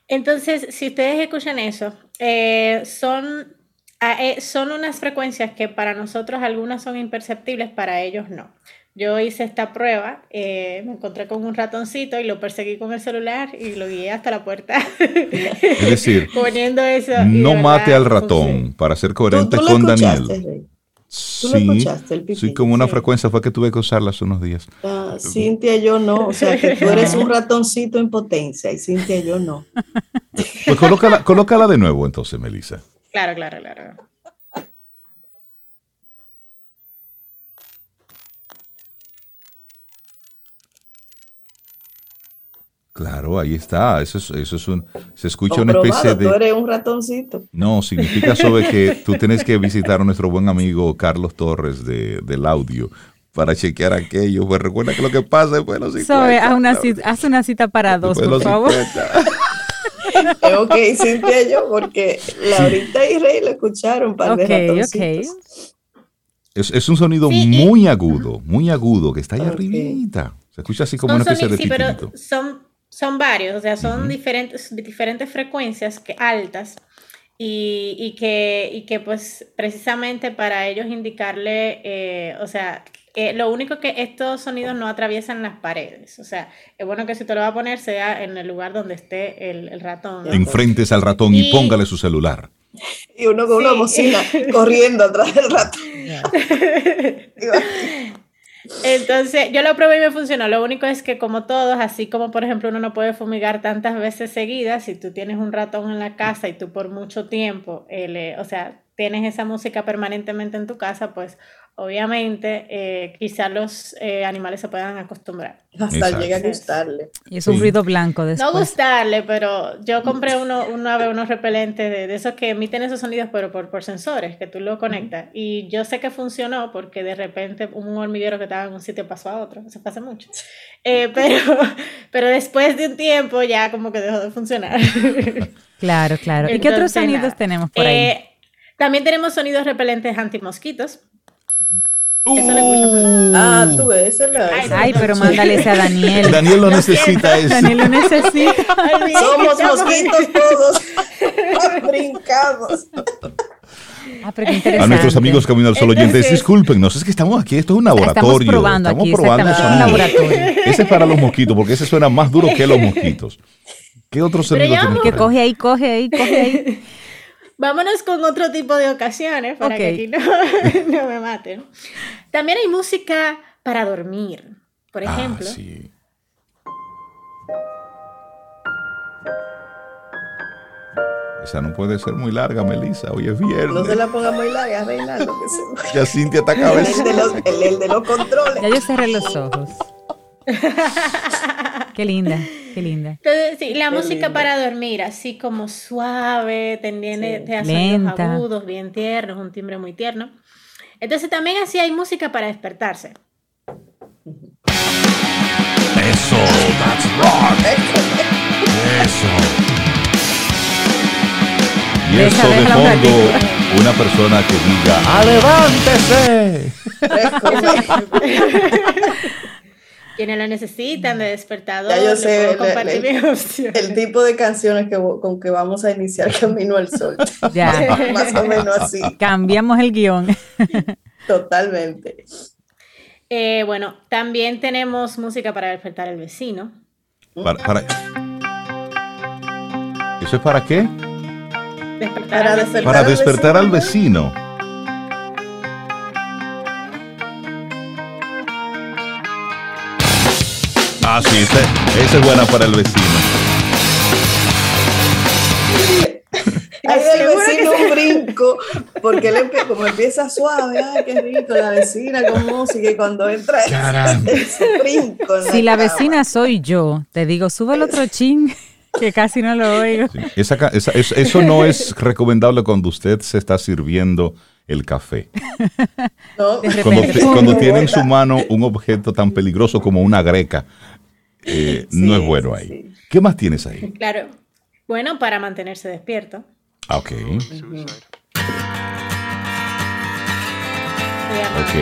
Entonces, si ustedes escuchan eso, eh, son, ah, eh, son unas frecuencias que para nosotros algunas son imperceptibles, para ellos no. Yo hice esta prueba, eh, me encontré con un ratoncito y lo perseguí con el celular y lo guié hasta la puerta. Es decir, poniendo eso. No mate al ratón para ser coherente con Daniel. sí, sí, como una frecuencia fue que tuve que usarla hace unos días. Ah, Cintia, yo no. O sea, que tú eres un ratoncito en potencia y Cintia, yo no. Pues colócala, colócala de nuevo entonces, Melissa. Claro, claro, claro. Claro, ahí está. Eso es, eso es un. Se escucha una especie de. Tú eres un ratoncito. No, significa sobre que tú tienes que visitar a nuestro buen amigo Carlos Torres de, del audio para chequear aquello. Pues recuerda que lo que pasa es bueno, sí. haz una, cita, haz una cita para dos, por favor. ok, Cintia yo, porque Laurita y Rey lo escucharon para okay, okay. Es, es, un sonido muy agudo, muy agudo, que está ahí arribita. Se escucha así como una especie de sí, pero son son varios, o sea, son diferentes, diferentes frecuencias que, altas y, y, que, y que pues precisamente para ellos indicarle, eh, o sea, lo único que estos sonidos no atraviesan las paredes. O sea, es bueno que si te lo va a poner sea en el lugar donde esté el, ratón. Enfrentes al ratón y, póngale su celular. Y uno con una bocina corriendo atrás del ratón. Entonces, yo lo probé y me funcionó. Lo único es que como todos, así como por ejemplo uno no puede fumigar tantas veces seguidas, si tú tienes un ratón en la casa y tú por mucho tiempo, eh, o sea, tienes esa música permanentemente en tu casa, pues obviamente eh, quizás los eh, animales se puedan acostumbrar. Hasta llega a gustarle. Y es un ruido blanco después. No gustarle, pero yo compré uno, una vez unos repelentes de, esos que emiten esos sonidos, pero por, por sensores, que tú lo conectas. Y yo sé que funcionó porque de repente un hormiguero que estaba en un sitio pasó a otro. Eso pasa mucho. Eh, pero, pero después de un tiempo ya como que dejó de funcionar. Claro, claro. ¿Y qué otros sonidos tenemos por ahí? también tenemos sonidos repelentes antimosquitos. Uh. ah, tú ves, Ay, pero mándale ese a Daniel. Daniel lo necesita eso. Daniel lo necesita. Somos mosquitos todos. Brincados. Ah, pero qué a nuestros amigos Camino al Sol oyentes, discúlpenos, es que estamos aquí, esto es un laboratorio. Estamos probando estamos probando es un laboratorio. Ese es para los mosquitos, porque ese suena más duro que los mosquitos. ¿Qué otro sonido tiene? Que coge ahí, coge ahí, coge ahí. Vámonos con otro tipo de ocasiones para que aquí no, no, me maten. También hay música para dormir, por ah, ejemplo. Ah, sí. Esa no puede ser muy larga, Melissa. Hoy es viernes. No se la ponga muy larga, Reinaldo. Ya Cintia está cabeza. El, el de los controles. Ya yo cerré los ojos. qué linda, qué linda. Entonces, sí, la música para dormir, así como suave, tendiendo sí. sonidos agudos, bien tiernos, un timbre muy tierno. Entonces también así hay música para despertarse. Eso, that's rock. Eso. Y eso de fondo, una persona que diga, ¡Levántese! quienes lo necesitan de despertador. Ya yo sé el, tipo de canciones que, con que vamos a iniciar Camino al Sol. Ya. Más o menos así. Cambiamos el guion. Totalmente. Eh, bueno, también tenemos música para despertar al vecino. Para, ¿Eso es para qué? para, despertar, para despertar al vecino. Ah, sí, esa, es buena para el vecino. Hay del vecino un brinco, porque él como empieza suave, ay, qué rico, la vecina con música, y cuando entra ese brinco. Si la, vecina soy yo, te digo, sube el otro ching, que casi no lo oigo. eso no es recomendable cuando usted se está sirviendo el café. Cuando, tiene en su mano un objeto tan peligroso como una greca, eh, no es bueno ahí. ¿Qué más tienes ahí? Claro. Bueno, para mantenerse despierto. Ah, ok. Ok.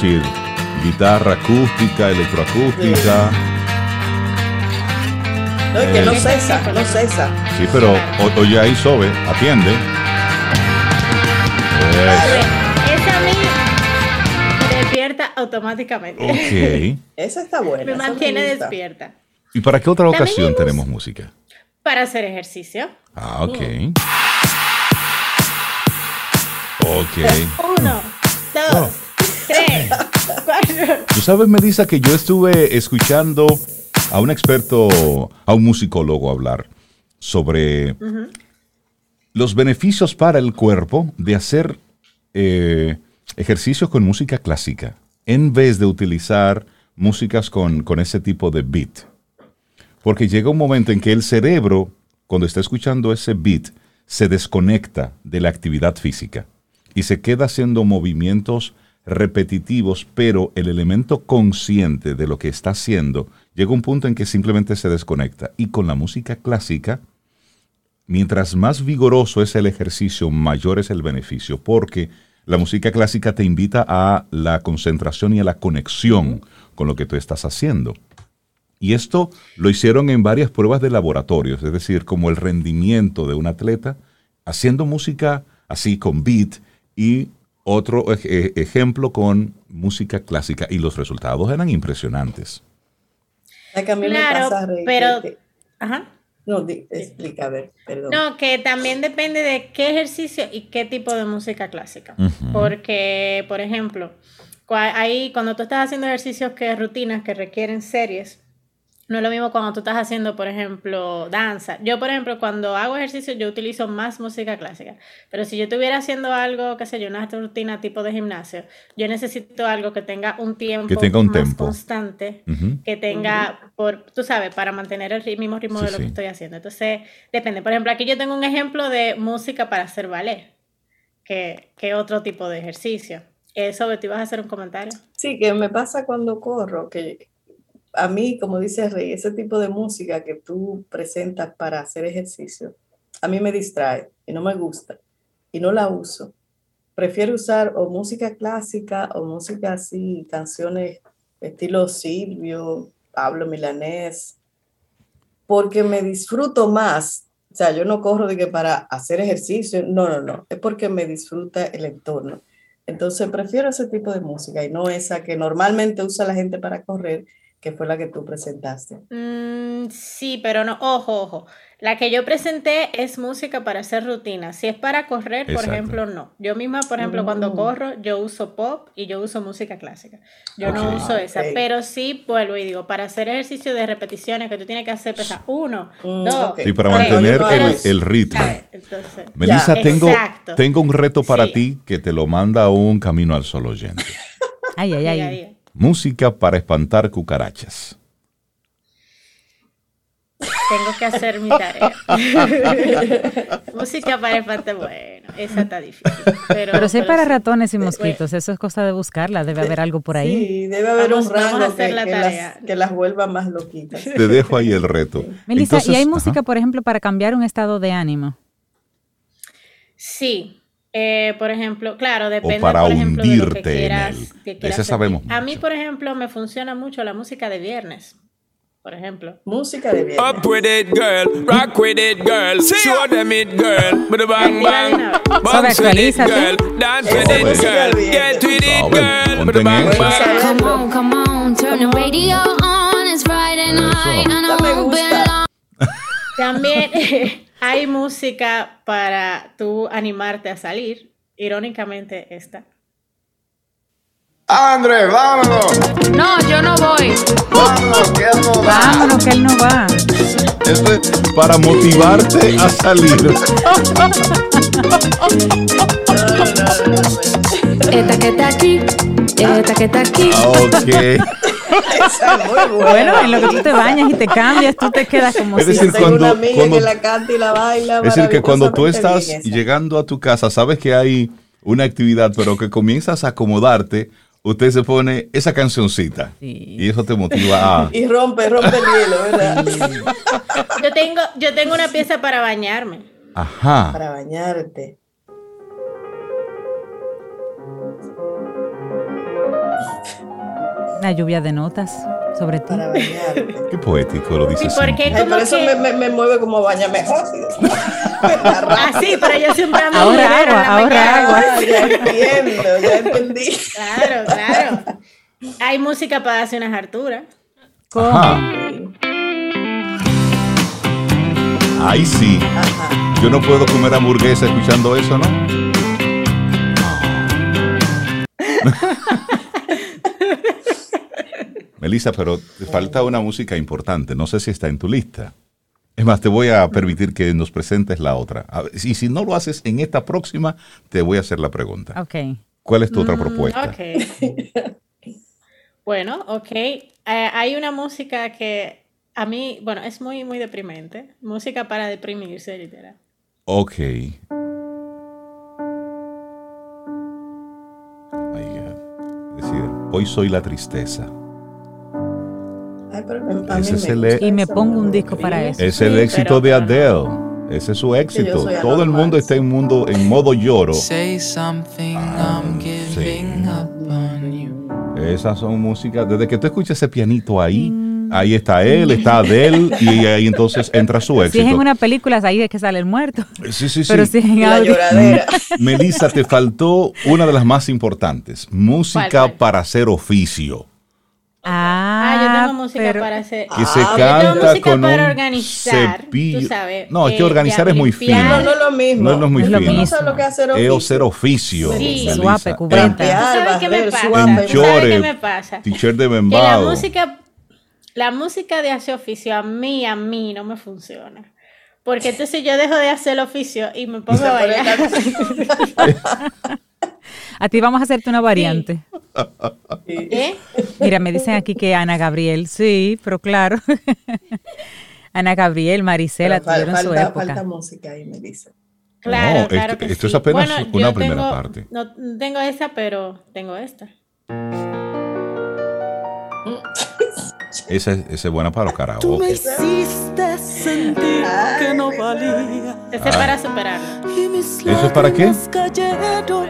Sí, guitarra acústica, electroacústica. No, es que no cesa, no cesa. Sí, pero oye ahí, Sobe, atiende. Despierta automáticamente. Ok. Esa está buena. Me mantiene despierta. ¿Y para qué otra ocasión tenemos música? Para hacer ejercicio. Ah, ok. Ok. Uno, dos, tres, cuatro. Tú sabes, Melissa, que yo estuve escuchando a un experto, a un musicólogo hablar sobre los beneficios para el cuerpo de hacer eh, ejercicios con música clásica en vez de utilizar músicas con, con ese tipo de beat. Porque llega un momento en que el cerebro, cuando está escuchando ese beat, se desconecta de la actividad física y se queda haciendo movimientos repetitivos, pero el elemento consciente de lo que está haciendo llega un punto en que simplemente se desconecta. Y con la música clásica, mientras más vigoroso es el ejercicio, mayor es el beneficio, porque la música clásica te invita a la concentración y a la conexión con lo que tú estás haciendo. Y esto lo hicieron en varias pruebas de laboratorios, es decir, como el rendimiento de un atleta, haciendo música así con beat y otro ejemplo con música clásica y los resultados eran impresionantes. claro, pero... Ajá. No, explica, a ver, perdón. No, que también depende de qué ejercicio y qué tipo de música clásica. Porque, por ejemplo, ahí cuando tú estás haciendo ejercicios que rutinas que requieren series, no es lo mismo cuando tú estás haciendo, por ejemplo, danza. Yo, por ejemplo, cuando hago ejercicio, yo utilizo más música clásica. Pero si yo estuviera haciendo algo, qué sé yo, una rutina tipo de gimnasio, yo necesito algo que tenga un tiempo que tenga un más constante, que tenga, por, tú sabes, para mantener el mismo ritmo de lo que estoy haciendo. Entonces, depende. Por ejemplo, aquí yo tengo un ejemplo de música para hacer ballet, que, que otro tipo de ejercicio. Eso, ¿te ibas a hacer un comentario? Sí, que me pasa cuando corro, que a mí, como dice Rey, ese tipo de música que tú presentas para hacer ejercicio, a mí me distrae y no me gusta y no la uso. Prefiero usar o música clásica o música así, canciones estilo Silvio, Pablo Milanés, porque me disfruto más. O sea, yo no corro de que para hacer ejercicio, no, no, no, es porque me disfruta el entorno. Entonces prefiero ese tipo de música y no esa que normalmente usa la gente para correr que fue la que tú presentaste. Mm, sí, pero no, ojo, ojo. La que yo presenté es música para hacer rutina. Si es para correr, por ejemplo, no. Yo misma, por ejemplo, cuando mm. corro, yo uso pop y yo uso música clásica. Yo no uso esa, pero sí vuelvo y digo, para hacer ejercicio de repeticiones que tú tienes que hacer, pesa uno, mm, dos. Sí, para mantener el, ritmo. Melissa, tengo, tengo un reto para ti que te lo manda un camino al solo oyente. ay, ay, ay. Música para espantar cucarachas. Tengo que hacer mi tarea. Música para espantar, bueno, esa está difícil. Pero, pero si para ratones y mosquitos, eso es cosa de buscarla, debe haber algo por ahí. Sí, debe haber un rango que, las, que, las, vuelva más loquitas. Te dejo ahí el reto. Melissa, ¿y hay música, por ejemplo, para cambiar un estado de ánimo? Sí, eh, por ejemplo, claro, depende o para por ejemplo, de lo que quieras. Ese sabemos A mí, por ejemplo, me funciona mucho la música de viernes. Por ejemplo. Música de viernes. Up with it, girl. Rock with it, girl. Show them it, girl. With a bang bang. Bounce with it, girl. Dance with it, girl. Get with it, girl. With a bang bang. Come on, come on. Turn the radio on. It's Friday night. And I won't be long. También. Hay música para tú animarte a salir. Irónicamente, esta. Andrés, vámonos. No, yo no voy. Vámonos, que él no va. Vámonos, que él no va. Esto es para motivarte a salir. Esta que está aquí, esta que está aquí. Ah, Ok. Esa es muy buena. Bueno, en lo que tú te bañas y te cambias, tú te quedas como Es si... decir, Tengo una cuando- amiga cuando- que la canta y la baila. Es decir, que cuando tú estás llegando a tu casa, sabes que hay una actividad, pero que comienzas a acomodarte, usted se pone esa cancioncita. Sí. Y eso te motiva a... Y rompe, rompe el hielo, ¿verdad? Yo tengo, yo tengo una pieza para bañarme. Ajá. Para bañarte. Una lluvia de notas sobre ti. Para bañarte. Qué poético lo dices. ¿Y por qué? Ay, por eso que- me, me, me mueve como bañarme rápido. Ah, sí, pero yo siempre ando en agua, mañana. agua. Ah, ya entiendo, ya entendí. Claro, claro. Hay música para darse unas harturas. Ajá. Ahí sí. Ajá. Yo no puedo comer hamburguesa escuchando eso, ¿no? Melissa, pero te falta una música importante. No sé si está en tu lista. Es más, te voy a permitir que nos presentes la otra. Y si no lo haces en esta próxima, te voy a hacer la pregunta. Ok. ¿Cuál es tu otra propuesta? Ok. Bueno, ok. Eh, hay una música que a mí, bueno, es muy, muy deprimente. Música para deprimirse, literal. Ok. My God. Es decir, hoy soy la tristeza. Ay, pero a mí Ese es me el- gusta Y me pongo un disco para eso. Es el Sí, éxito pero- de Adele. Ese es su éxito. Todo el mundo está en mundo en modo lloro. Say something, Ah, I'm giving sí. up on you. Esas son músicas. Desde que tú escuchas ese pianito ahí, ahí está él, está Adele y ahí entonces entra su Si es en éxito. una película, ahí es que sale el muerto. Sí, sí, sí. Pero si es en la lloradera. Melissa, te faltó una de las más importantes. Música ¿Cuál, cuál? para hacer oficio. Ah, Ah, yo tengo música pero- para hacer. Que se Ah, yo tengo canta música con para un organizar, cepillo. tú sabes, no, es que eh, organizar es muy fino. No, no es lo mismo. No, no es muy es fino. No mismo. sabes lo que es hacer Es oficio. hacer oficio. Sí. Suape, cubrenta. ¿Tú sabes qué me pasa? suave. ¿Tú sabes qué me pasa? T-shirt de Que la música, la música de hacer oficio a mí, a mí no me funciona. Porque entonces yo dejo de hacer el oficio y me pongo a bailar. A ti vamos a hacerte una variante. ¿Eh? Mira, me dicen aquí que Ana Gabriel, sí, pero claro. Ana Gabriel, Marisela Pero tuvieron su falta, época. falta música ahí, me dice. Claro, No, claro esto- que esto es apenas Bueno, una yo primera tengo- parte. No tengo esa, pero tengo esta. Esa, es- buena para los karaoke. hiciste sentir que no valía. Esa es para mis ¿Eso es para qué?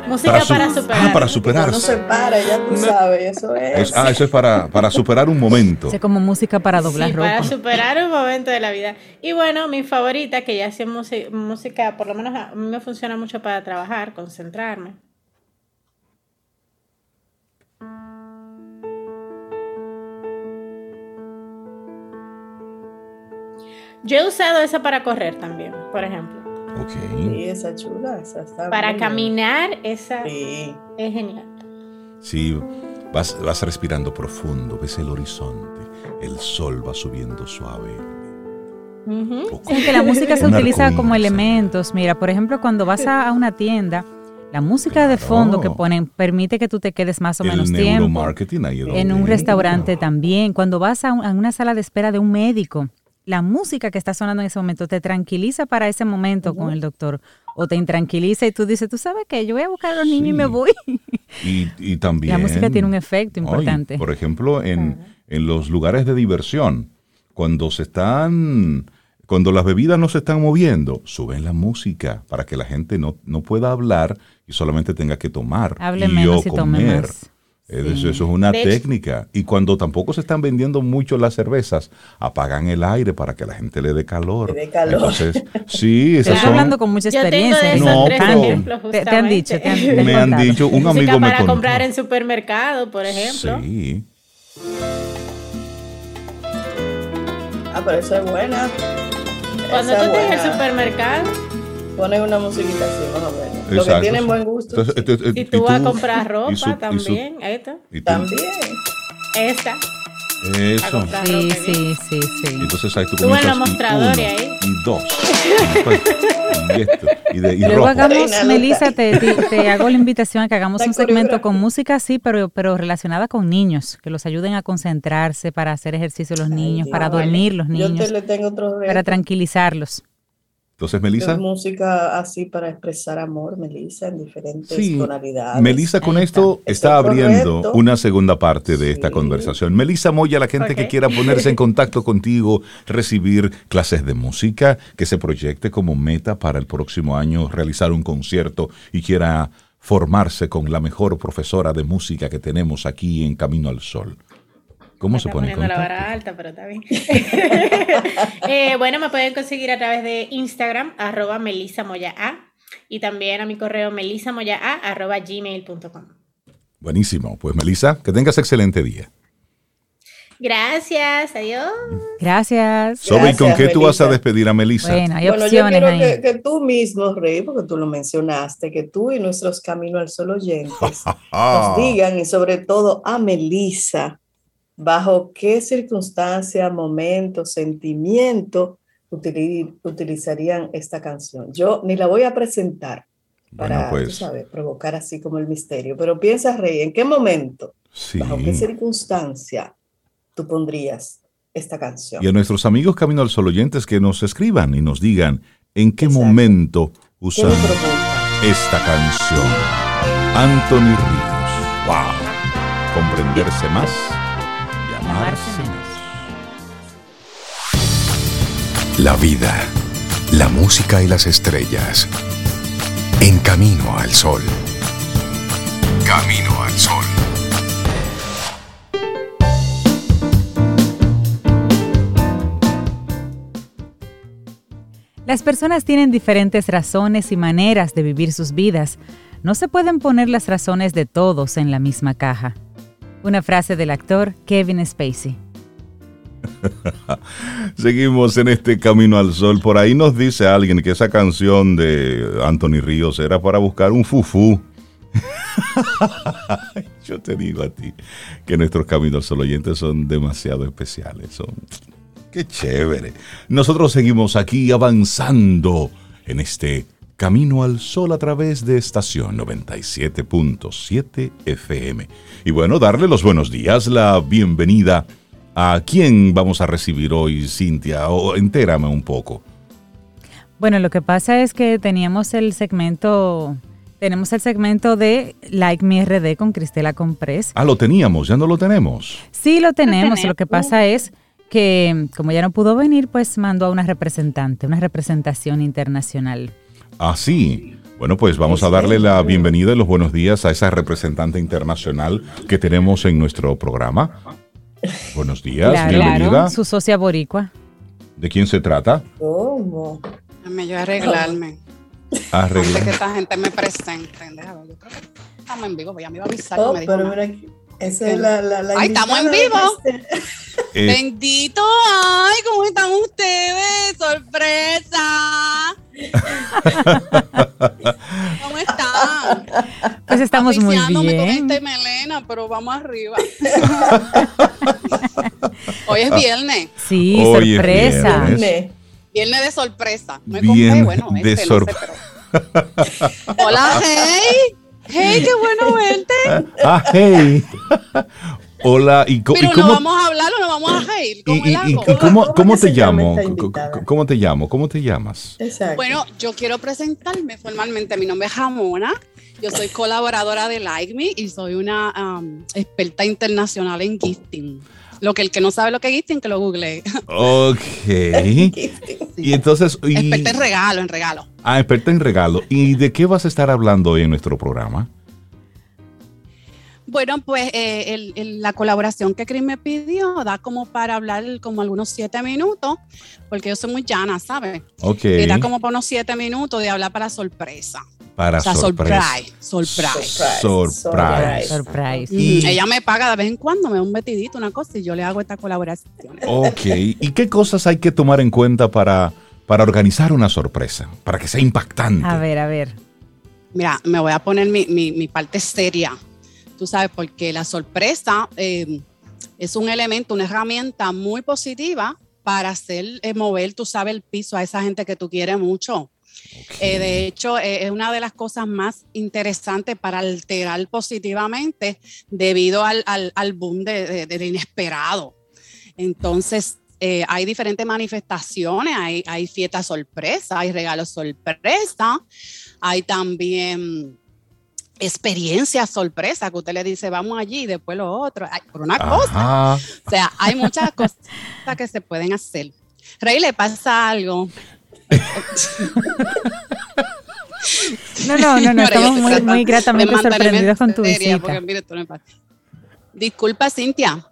Música su- para ah, superarlo. para Cuando superarse. se para, ya tú sabes, eso es. Es- ah, eso es para, para superar un momento. Es como música para doblar Sí, ropa. para superar un momento de la vida. Y bueno, mi favorita, que ya hace música, música, por lo menos a mí me funciona mucho para trabajar, concentrarme. Yo he usado esa para correr también, por ejemplo. Ok. Sí, esa chula, esa está Para caminar, esa Sí. es genial. Sí, vas, vas respirando profundo, ves el horizonte, el sol va subiendo suave. Ujú. Poco. Sí, que la música se utiliza como elementos. Mira, por ejemplo, cuando vas a, a una tienda, la música de fondo que Claro. ponen permite que tú te quedes más o menos El tiempo. neuromarketing ahí En un restaurante también. Cuando vas a, un- a una sala de espera de un médico, la música que está sonando en ese momento te tranquiliza para ese momento con el doctor o te intranquiliza y tú dices, tú sabes qué, yo voy a buscar a los niños y me voy. Y, y también. La música tiene un efecto importante. por ejemplo, en, en los lugares de diversión, cuando se están. Cuando las bebidas no se están moviendo, suben la música para que la gente no, no pueda hablar y solamente tenga que tomar Hable y menos o comer. Eh, Eso, eso es una De hecho- técnica. Y cuando tampoco se están vendiendo mucho las cervezas, apagan el aire para que la gente le dé calor. Le dé calor. Entonces, sí, esas Estoy son... hablando con mucha Yo tengo experiencia. de esos No, tres pero- ejemplos, Te, te han dicho, te han, te Me han contado. dicho, un amigo me para comprar en supermercado, por ejemplo. Sí. Ah, pero eso es buena. Cuando Esa tú es estés en el supermercado, Ponen una musiquita así, vamos a ver. Los que tienen buen gusto. Entonces, este, este, si tú, vas a comprar ropa, también, esta. También. Esta. Eso. Sí, sí, sí, sí. Entonces ahí tú Tú en los mostradores ahí. Y dos. y, esto, y, de, y Luego rojo. hagamos, Melissa, te, te, te hago la invitación a que hagamos un segmento con música, sí, pero, pero relacionada con niños, que los ayuden a concentrarse para hacer ejercicio los niños, Ay, para vale. dormir los Yo niños, te le tengo otro para tranquilizarlos. Entonces, Melissa. Es música así para expresar amor, Melissa, en diferentes Sí, tonalidades. Melissa con esto está. abriendo correcto. una segunda parte de esta conversación. Melissa Moya, la gente que quiera ponerse en contacto contigo, recibir clases de música, que se proyecte como meta para el próximo año realizar un concierto y quiera formarse con la mejor profesora de música que tenemos aquí en Camino al Sol. ¿Cómo se pone en poniendo la contacto? vara alta, pero está bien. Eh, bueno, me pueden conseguir a través de Instagram, arroba Melissa Moya A, y también a mi correo melisamoyaa, arroba gmail.com. Buenísimo. Pues Melissa, que tengas excelente día. Gracias, adiós. Gracias. Sobre, ¿y con qué tú vas a despedir a Melissa? Bueno, hay bueno, yo opciones quiero ahí. que, que tú mismo, Rey, porque tú lo mencionaste, que tú y nuestros Camino al Sol oyentes nos digan, y sobre todo a Melissa, bajo qué circunstancia, momento, sentimiento utili- utilizarían esta canción. Yo ni la voy a presentar para, pues sabes, provocar así como el misterio, pero piensa, Rey, ¿en qué momento, sí. bajo qué circunstancia tú pondrías esta canción? Y a nuestros amigos Camino al Sol oyentes que nos escriban y nos digan en qué Exacto. momento ¿Qué usan esta canción. Anthony Ríos. ¡Wow! Comprenderse más La vida, la música y las estrellas. En camino al sol. Camino al sol. Las personas tienen diferentes razones y maneras de vivir sus vidas. No se pueden poner las razones de todos en la misma caja. Una frase del actor Kevin Spacey. Seguimos en este Camino al Sol. Por ahí nos dice alguien que esa canción de Anthony Ríos era para buscar un fufú. Yo te digo a ti que nuestros Caminos al Sol oyentes son demasiado especiales. Son... Qué chévere. Nosotros seguimos aquí avanzando en este Camino al Sol a través de estación 97.7 FM. Y bueno, darle los buenos días, la bienvenida a quién vamos a recibir hoy, Cintia, o entérame un poco. Bueno, lo que pasa es que teníamos el segmento, tenemos el segmento de Like Me RD con Cristela Comprés. Ah, lo teníamos, ya no lo tenemos. Sí lo tenemos, tenemos. lo que pasa es que como ya no pudo venir, pues mandó a una representante, una representación internacional. Ah, sí. Bueno, pues vamos a darle la bienvenida y los buenos días a esa representante internacional que tenemos en nuestro programa. Buenos días, Claro, bienvenida. su socia boricua. ¿De quién se trata? ¿Cómo? Déjame yo arreglarme. Arregla. Antes que esta gente me presente. Déjame ver, Yo creo que estamos en vivo, ya me iba a avisar. Oh, me dijo pero mira aquí. Esa es la, la, la Ay, estamos en vivo. de Eh, Bendito, ay, ¿cómo están ustedes? ¡Sorpresa! ¿Cómo están? Pues estamos muy Aficiándome con bien. este melena, pero vamos arriba. Hoy es viernes, Sí, Hoy es sorpresa. viernes. De sorpresa. Me Bien compré, bueno, de este, no sé, sorpre- pero- Hola, hey. Hey, qué bueno verte. Ah, hey. Hola, ¿y, co- Pero y no cómo, vamos a hablar o no vamos a reír. ¿Cómo y- el y- hago? y cómo, ¿Cómo cómo te llamo? ¿Cómo te llamo? ¿Cómo te llamas? Exacto. Bueno, yo quiero presentarme formalmente. Mi nombre es Jamona. Yo soy colaboradora de Like Me y soy una um, experta internacional en gifting. Lo que el que no sabe lo que es gifting, que lo google. Ok. y entonces... y- Experta en regalo, en regalo. Ah, experta en regalo. ¿Y de qué vas a estar hablando hoy en nuestro programa? Bueno, pues eh, el- el- la colaboración que Chris me pidió da como para hablar como algunos siete minutos, porque yo soy muy llana, ¿sabes? Ok. Y da como para unos siete minutos de hablar para sorpresa. Para o sea, sorpresa. surprise. Surprise. Surprise. Surprise. Y- Mm, Ella me paga de vez en cuando, me da un vestidito, una cosa, y yo le hago esta colaboración. Ok. ¿Y qué cosas hay que tomar en cuenta para, para organizar una sorpresa, para que sea impactante? A ver, a ver. Mira, me voy a poner mi, parte seria. Tú sabes, porque la sorpresa eh, es un elemento, una herramienta muy positiva para hacer eh, mover, tú sabes, el piso a esa gente que tú quieres mucho. Eh, de hecho, es una de las cosas más interesantes para alterar positivamente debido al, boom de, de, inesperado. Entonces, hay diferentes manifestaciones, hay, hay fiestas sorpresa, hay regalos sorpresa, hay también experiencias sorpresa que usted le dice, vamos allí y después lo otro, por una cosa. O sea, hay muchas cosas que se pueden hacer. Rey, ¿le pasa algo? no, no, no, no, estamos muy, muy gratamente sorprendidos con tu visita. Disculpa, Cintia,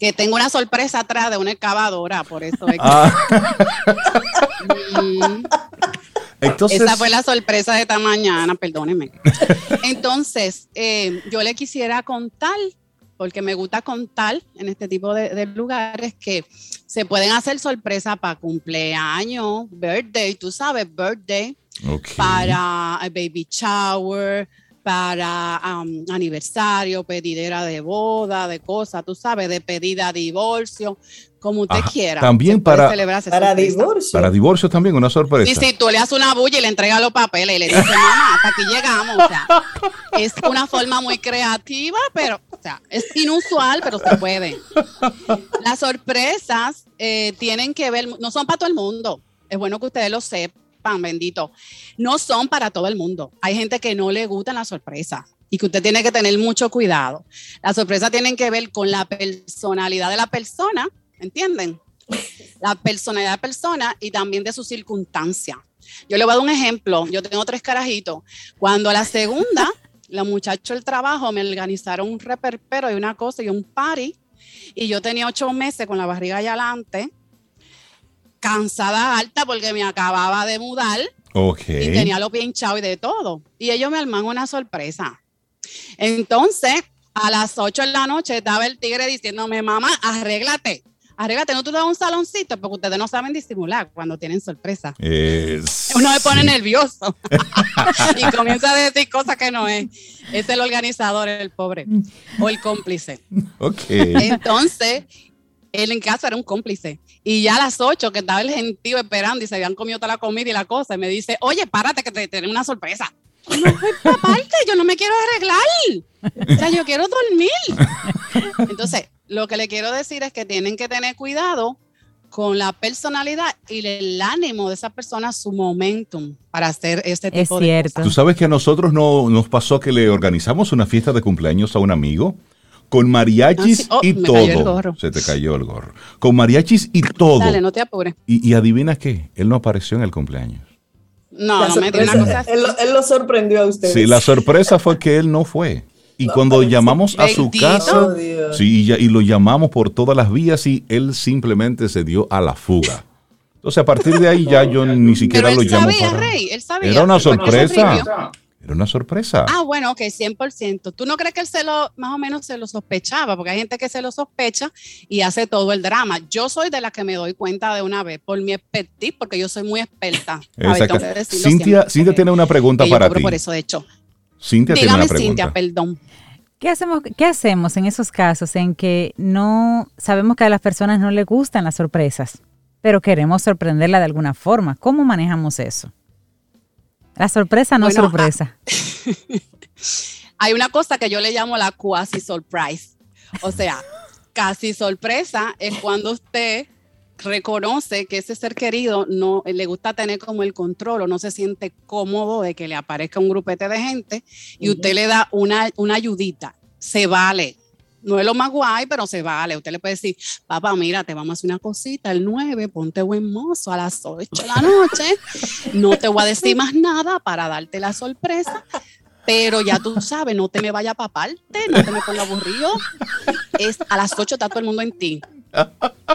que tengo una sorpresa atrás de una excavadora, por eso es que... Ah. Mm. Esa fue la sorpresa de esta mañana, perdóneme. Entonces, eh, yo le quisiera contar, porque me gusta contar en este tipo de, lugares, que se pueden hacer sorpresas para cumpleaños, birthday, tú sabes, birthday, para baby shower, para um, aniversario, pedidera de boda, de cosas, tú sabes, de pedida divorcio como usted quiera. También para, para divorcio. Para divorcio también, una sorpresa. Y si tú le haces una bulla y le entregas los papeles y le dices, mamá, hasta aquí llegamos. O sea, es una forma muy creativa, pero, o sea, es inusual, pero se puede. Las sorpresas eh, tienen que ver, no son para todo el mundo. Es bueno que ustedes lo sepan, bendito. No son para todo el mundo. Hay gente que no le gustan las sorpresas y que usted tiene que tener mucho cuidado. Las sorpresas tienen que ver con la personalidad de la persona ¿entienden? La personalidad de la persona y también de su circunstancia. Yo le voy a dar un ejemplo. Yo tengo tres carajitos. Cuando la segunda, los muchachos del trabajo me organizaron un reperpero y una cosa y un party. Y yo tenía ocho meses con la barriga allá adelante, cansada alta porque me acababa de mudar. Okay. Y tenía los pies hinchados y de todo. Y ellos me arman una sorpresa. Entonces, a las ocho de la noche estaba el tigre diciéndome, mamá, arréglate arréglate, no tú das un saloncito, porque ustedes no saben disimular cuando tienen sorpresa. Uno se pone nervioso y comienza a decir cosas que no es. Es el organizador, el pobre, o el cómplice. Entonces, él en casa era un cómplice. Y ya a las 8 que estaba el gentío esperando y se habían comido toda la comida y la cosa, y me dice, oye, párate que te tengo una sorpresa. No, pues, aparte, yo no me quiero arreglar. O sea, yo quiero dormir. Entonces, lo que le quiero decir es que tienen que tener cuidado con la personalidad y el ánimo de esa persona, su momentum para hacer este tipo de cosas. Tú sabes que a nosotros no nos pasó que le organizamos una fiesta de cumpleaños a un amigo con mariachis ah, oh, y todo. Se te cayó el gorro. Con mariachis y todo. Dale, no te apures. Y, y adivina qué, él no apareció en el cumpleaños. No, no me dio una cosa. Él, él, lo sorprendió a usted. Sí, la sorpresa fue que él no fue. Y cuando llamamos a su casa, sí, y, lo llamamos por todas las vías y él simplemente se dio a la fuga. Entonces, a partir de ahí ya yo ni siquiera lo llamo. Rey, él sabía. Era una sorpresa. Era una sorpresa. Ah, bueno, ok, 100%. ¿Tú no crees que él se lo, más o menos se lo sospechaba? Porque hay gente que se lo sospecha y hace todo el drama. Yo soy de la que me doy cuenta de una vez por mi expertise, porque yo soy muy experta. Exacto. Cintia, Cintia tiene una pregunta para ti. por eso, de hecho. Cintia Dígame, Cintia, perdón. ¿Qué hacemos, ¿Qué hacemos en esos casos en que no sabemos que a las personas no les gustan las sorpresas, pero queremos sorprenderla de alguna forma? ¿Cómo manejamos eso? La sorpresa no sorpresa. hay una cosa que yo le llamo la quasi surprise. O sea, casi sorpresa es cuando usted reconoce que ese ser querido no le gusta tener como el control o no se siente cómodo de que le aparezca un grupete de gente y usted le da una, una ayudita, se vale. No es lo más guay, pero se vale. Usted le puede decir, papá, mira, te vamos a hacer una cosita el 9, ponte buen mozo a las 8 de la noche. No te voy a decir más nada para darte la sorpresa pero ya tú sabes, no te me vaya a paparte, no te me ponga aburrido. Es a las 8 está todo el mundo en ti.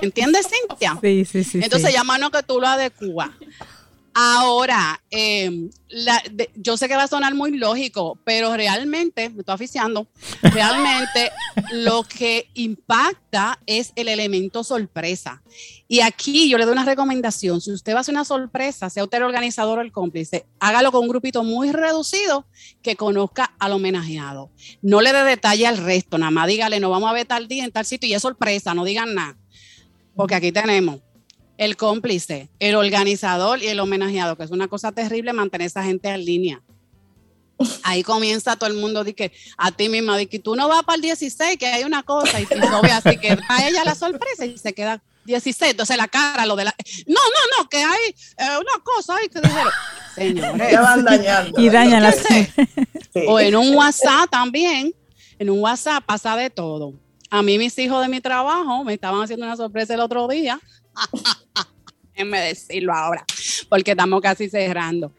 ¿Entiendes, Cintia? Sí, sí, sí. Entonces, ya mano que tú lo adecuas. Ahora, em, yo sé que va a sonar muy lógico, pero realmente, me estoy oficiando, realmente lo que impacta es el elemento sorpresa. Y aquí yo le doy una recomendación, si usted va a hacer una sorpresa, sea usted el organizador o el cómplice, hágalo con un grupito muy reducido que conozca al homenajeado. No le dé detalle al resto, nada más dígale, no vamos a ver tal día en tal sitio y es sorpresa, no digan nada. Porque aquí tenemos el cómplice, el organizador y el homenajeado, que es una cosa terrible mantener a esa gente en línea. Ahí comienza todo el mundo de que a ti misma, de que tú no vas para el 16, que hay una cosa, y tú ve así que a ella la sorpresa y se queda 16, entonces la cara, lo de la... No, no, no, que hay eh, una cosa ahí que dijeron, señores. Ya van dañando. Y dañan las... O en un WhatsApp también, en un WhatsApp pasa de todo. A mí mis hijos de mi trabajo me estaban haciendo una sorpresa el otro día Déjenme decirlo ahora, porque estamos casi cerrando.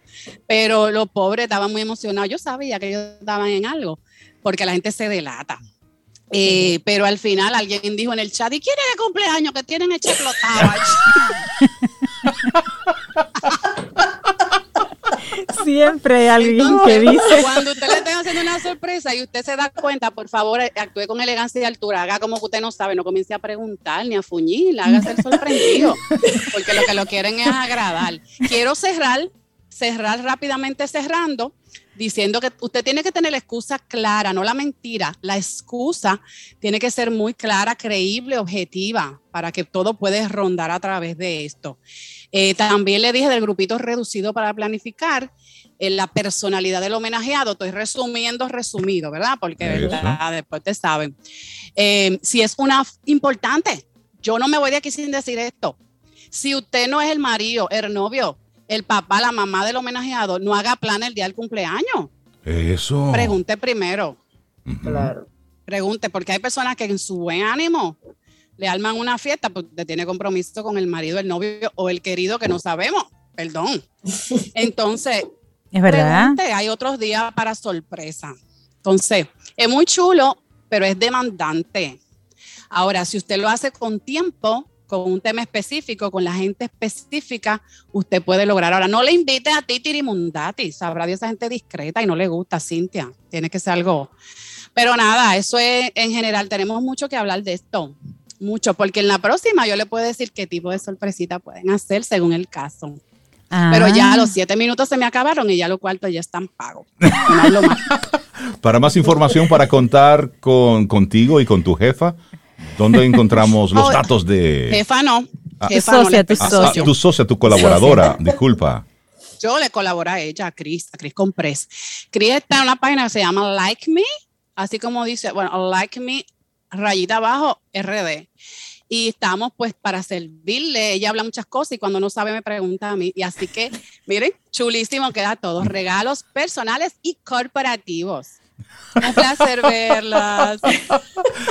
Pero los pobres estaban muy emocionados. Yo sabía que ellos estaban en algo, porque la gente se delata. Eh, pero al final alguien dijo en el chat, ¿y quién es el cumpleaños que tienen hecho explotado? Siempre hay alguien que dice. Cuando usted le esté haciendo una sorpresa y usted se da cuenta, por favor, actúe con elegancia y altura. Haga como que usted no sabe, no comience a preguntar ni a fuñir, haga ser sorprendido. Porque lo que lo quieren es agradar. Quiero cerrar, cerrar rápidamente cerrando diciendo que usted tiene que tener la excusa clara, no la mentira. La excusa tiene que ser muy clara, creíble, objetiva, para que todo pueda rondar a través de esto. Eh, también le dije del grupito reducido para planificar en la personalidad del homenajeado. Estoy resumiendo, resumido, ¿verdad? Porque ¿verdad? después te saben. Eh, si es una importante, yo no me voy de aquí sin decir esto. Si usted no es el marido, el novio, el papá, la mamá del homenajeado, no haga plan el día del cumpleaños. Eso. Pregunte primero. Claro. Pregunte, porque hay personas que en su buen ánimo le arman una fiesta, pues tiene compromiso con el marido, el novio o el querido que no sabemos. Perdón. Entonces, es verdad. hay otros días para sorpresa. Entonces, es muy chulo, pero es demandante. Ahora, si usted lo hace con tiempo, con un tema específico, con la gente específica, usted puede lograr. Ahora, no le invite a ti tirimundati, sabrá de esa gente discreta y no le gusta, Cintia. Tiene que ser algo. Pero nada, eso es en general, tenemos mucho que hablar de esto mucho, porque en la próxima yo le puedo decir qué tipo de sorpresita pueden hacer según el caso. Pero ya los siete minutos se me acabaron y ya los cuartos ya están pagos. para más información, para contar con, contigo y con tu jefa, ¿dónde encontramos los oh, datos de... Jefa no. Ah, tu socia, tu ah, socia. tu socia, tu colaboradora, disculpa. Yo le colaboro a ella, a Cris, a Cris Compress. Cris está en una página que se llama Like Me, así como dice, bueno, Like Me rayita abajo, RD. Y estamos pues para servirle. Ella habla muchas cosas y cuando no sabe me pregunta a mí. Y así que, miren, chulísimo queda todo. Regalos personales y corporativos. Un placer verlas.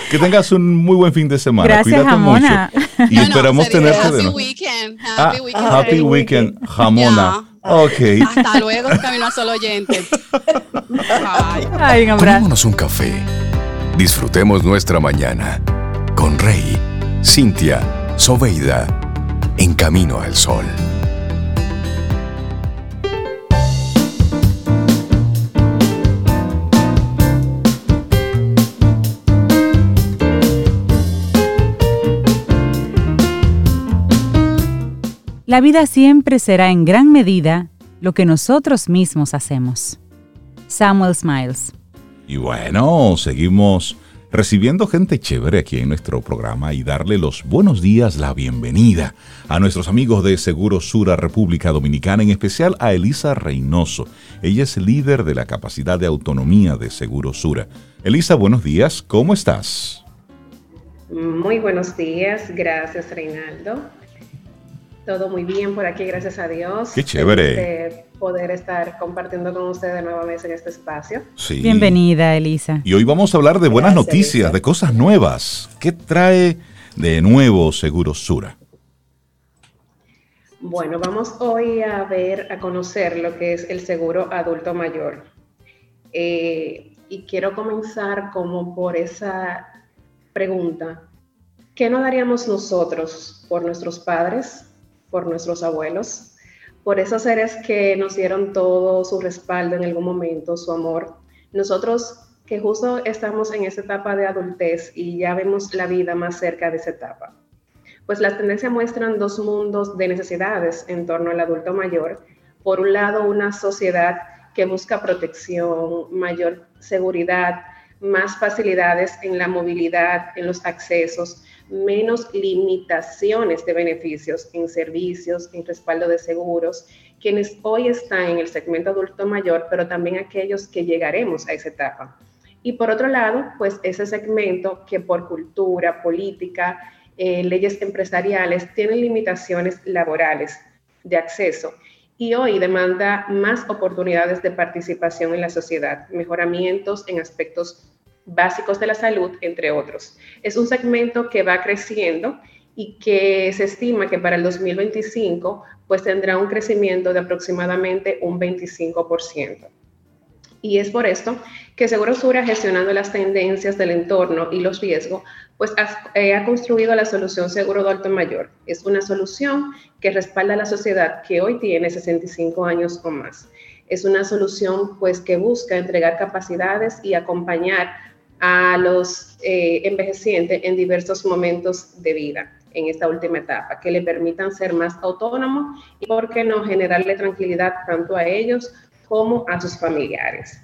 Que tengas un muy buen fin de semana. Gracias, Jamona. Y esperamos tenerte de nuevo. Weekend. Happy weekend. Happy weekend, Jamona. Ok. Hasta luego, camino a solo oyente. Ay, un abrazo. Tomémonos un café Disfrutemos nuestra mañana con Rey, Cintia, Soveida, en camino al sol. La vida siempre será en gran medida lo que nosotros mismos hacemos. Samuel Smiles. Y bueno, seguimos recibiendo gente chévere aquí en nuestro programa y darle los buenos días, la bienvenida a nuestros amigos de Seguro Sura República Dominicana, en especial a Elisa Reynoso. Ella es líder de la capacidad de autonomía de Seguro Sura. Elisa, buenos días, ¿cómo estás? Muy buenos días, gracias Reinaldo. Todo muy bien por aquí, gracias a Dios. Qué chévere. poder estar compartiendo con ustedes nuevamente en este espacio. Sí. Bienvenida, Elisa. Y hoy vamos a hablar de buenas noticias, de cosas nuevas. ¿Qué trae de nuevo Seguro Sura? Bueno, vamos hoy a ver, a conocer lo que es el seguro adulto mayor. Eh, y quiero comenzar como por esa pregunta. ¿Qué no daríamos nosotros por nuestros padres por nuestros abuelos, por esos seres que nos dieron todo su respaldo en algún momento, su amor. Nosotros que justo estamos en esa etapa de adultez y ya vemos la vida más cerca de esa etapa. Pues las tendencias muestran dos mundos de necesidades en torno al adulto mayor. Por un lado, una sociedad que busca protección, mayor seguridad, más facilidades en la movilidad, en los accesos, menos limitaciones de beneficios en servicios, en respaldo de seguros, quienes hoy están en el segmento adulto mayor, pero también aquellos que llegaremos a esa etapa. Y por otro lado, pues ese segmento que por cultura, política, eh, leyes empresariales tienen limitaciones laborales de acceso y hoy demanda más oportunidades de participación en la sociedad, mejoramientos en aspectos básicos de la salud, entre otros. Es un segmento que va creciendo y que se estima que para el 2025 pues tendrá un crecimiento de aproximadamente un 25%. Y es por esto que Seguro Sura, gestionando las tendencias del entorno y los riesgos, pues ha, eh, ha, construido la solución Seguro de Alto Mayor. Es una solución que respalda a la sociedad que hoy tiene 65 años o más. Es una solución pues que busca entregar capacidades y acompañar a los eh, envejecientes en diversos momentos de vida en esta última etapa, que le permitan ser más autónomos y, por qué no, generarle tranquilidad tanto a ellos como a sus familiares.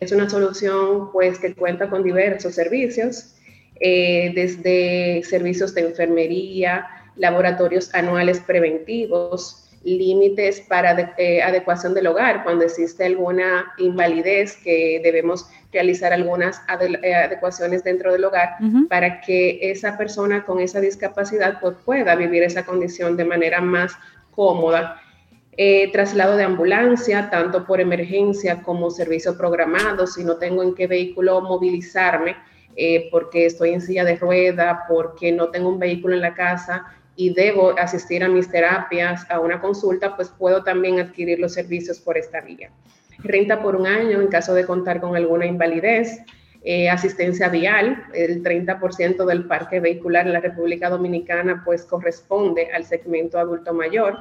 Es una solución pues que cuenta con diversos servicios, eh, desde servicios de enfermería, laboratorios anuales preventivos, límites para eh, adecuación del hogar, cuando existe alguna invalidez que debemos realizar algunas eh, adecuaciones dentro del hogar para que esa persona con esa discapacidad pues, pueda vivir esa condición de manera más cómoda. Eh, traslado de ambulancia, tanto por emergencia como servicio programado, si no tengo en qué vehículo movilizarme, porque estoy en silla de rueda, porque no tengo un vehículo en la casa, y debo asistir a mis terapias, a una consulta, pues puedo también adquirir los servicios por esta vía. Renta por un año en caso de contar con alguna invalidez, eh, asistencia vial, el 30% del parque vehicular en la República Dominicana pues corresponde al segmento adulto mayor.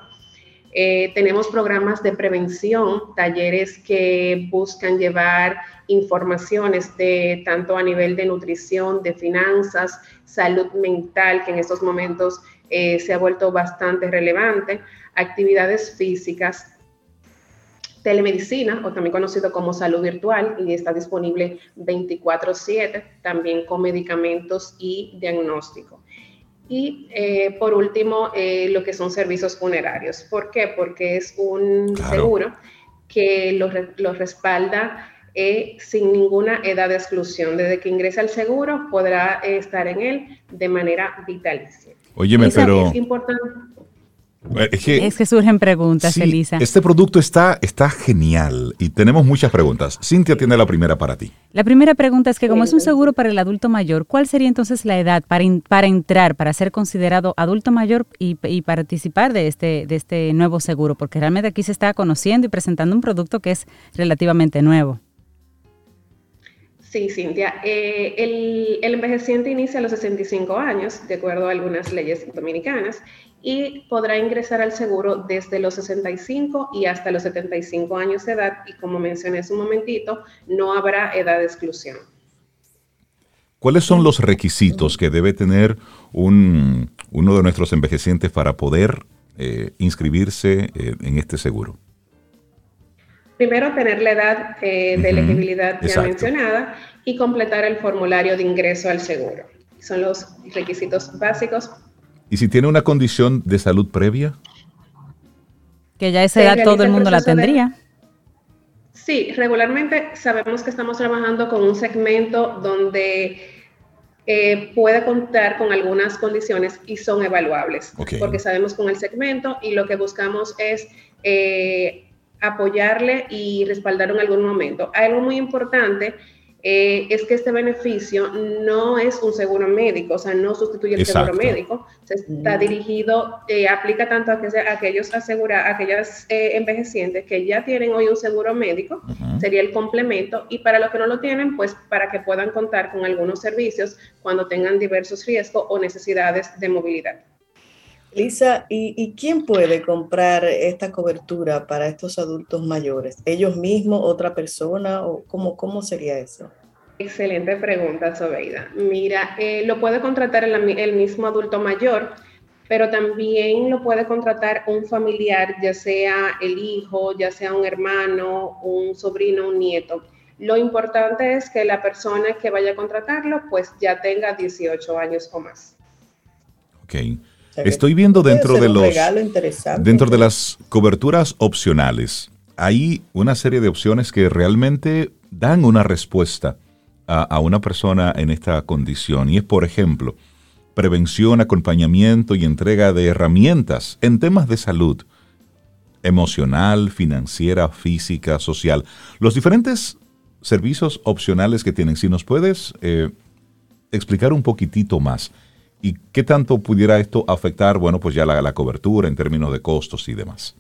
Eh, tenemos programas de prevención, talleres que buscan llevar informaciones de tanto a nivel de nutrición, de finanzas, salud mental, que en estos momentos eh, se ha vuelto bastante relevante, actividades físicas, telemedicina, o también conocido como salud virtual, y está disponible 24/7, también con medicamentos y diagnóstico. Y eh, por último, eh, lo que son servicios funerarios. ¿Por qué? Porque es un seguro que lo, respalda sin ninguna edad de exclusión. Desde que ingresa al seguro, podrá estar en él de manera vitalicia. Óyeme, pero... Es importante. Es que, surgen preguntas, Elisa. Este producto está, está genial y tenemos muchas preguntas. Cintia tiene la primera para ti. La primera pregunta es que como es un seguro para el adulto mayor, ¿cuál sería entonces la edad para, para entrar, para ser considerado adulto mayor y, y, participar de este, de este nuevo seguro? Porque realmente aquí se está conociendo y presentando un producto que es relativamente nuevo. Sí, Cintia. Eh, el, el, envejeciente inicia a los 65 años, de acuerdo a algunas leyes dominicanas, y podrá ingresar al seguro desde los 65 y hasta los 75 años de edad, y como mencioné hace un momentito, no habrá edad de exclusión. ¿Cuáles son los requisitos que debe tener un, uno de nuestros envejecientes para poder eh, inscribirse eh, en este seguro? Primero, tener la edad eh, de elegibilidad ya mencionada y completar el formulario de ingreso al seguro. Son los requisitos básicos. ¿Y si tiene una condición de salud previa? Que ya esa edad todo el mundo la tendría. Sí, regularmente sabemos que estamos trabajando con un segmento donde eh, puede contar con algunas condiciones y son evaluables, porque sabemos con el segmento y lo que buscamos es eh, apoyarle y respaldar en algún momento. Algo muy importante eh, es que este beneficio no es un seguro médico, o sea, no sustituye el seguro médico, está dirigido, eh, aplica tanto a, que, aquellos asegura, aquellas eh, envejecientes que ya tienen hoy un seguro médico, sería el complemento, y para los que no lo tienen, pues para que puedan contar con algunos servicios cuando tengan diversos riesgos o necesidades de movilidad. Lisa, ¿y, quién puede comprar esta cobertura para estos adultos mayores? ¿Ellos mismos, otra persona o cómo, cómo sería eso? Excelente pregunta, Sobeida. Mira, eh, lo puede contratar el, mismo adulto mayor, pero también lo puede contratar un familiar, ya sea el hijo, ya sea un hermano, un sobrino, un nieto. Lo importante es que la persona que vaya a contratarlo, pues ya tenga 18 años o más. Estoy viendo dentro de los dentro de las coberturas opcionales, hay una serie de opciones que realmente dan una respuesta a, una persona en esta condición. Y es, por ejemplo, prevención, acompañamiento y entrega de herramientas en temas de salud emocional, financiera, física, social. Los diferentes servicios opcionales que tienen, si nos puedes eh, explicar un poquitito más. ¿Y qué tanto pudiera esto afectar, bueno, pues ya la, cobertura en términos de costos y demás?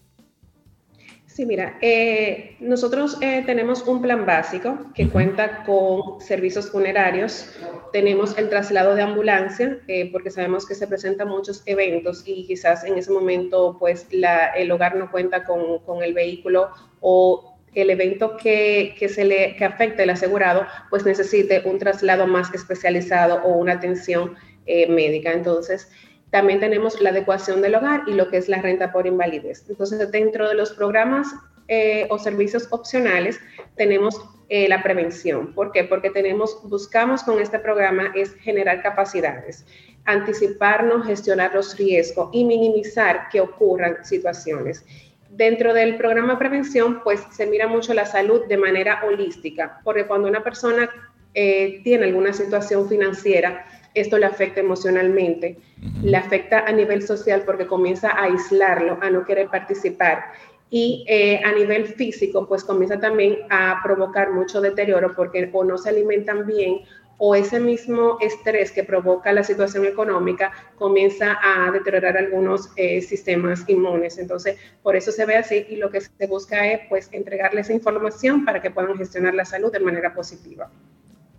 Sí, mira, eh, nosotros eh, tenemos un plan básico que cuenta con servicios funerarios, tenemos el traslado de ambulancia, eh, porque sabemos que se presentan muchos eventos y quizás en ese momento pues el hogar no cuenta con, con el vehículo o el evento que, que, se le que afecte al asegurado pues necesite un traslado más especializado o una atención eh, médica. Entonces, también tenemos la adecuación del hogar y lo que es la renta por invalidez. Entonces, dentro de los programas eh, o servicios opcionales, tenemos eh, la prevención. ¿Por qué? Porque tenemos, buscamos con este programa es generar capacidades, anticiparnos, gestionar los riesgos y minimizar que ocurran situaciones. Dentro del programa prevención, pues se mira mucho la salud de manera holística, porque cuando una persona tiene alguna situación financiera, esto le afecta emocionalmente, le afecta a nivel social porque comienza a aislarlo, a no querer participar. Y eh, a nivel físico, pues comienza también a provocar mucho deterioro porque o no se alimentan bien o ese mismo estrés que provoca la situación económica comienza a deteriorar algunos eh, sistemas inmunes. Entonces, por eso se ve así y lo que se busca es pues entregarles información para que puedan gestionar la salud de manera positiva.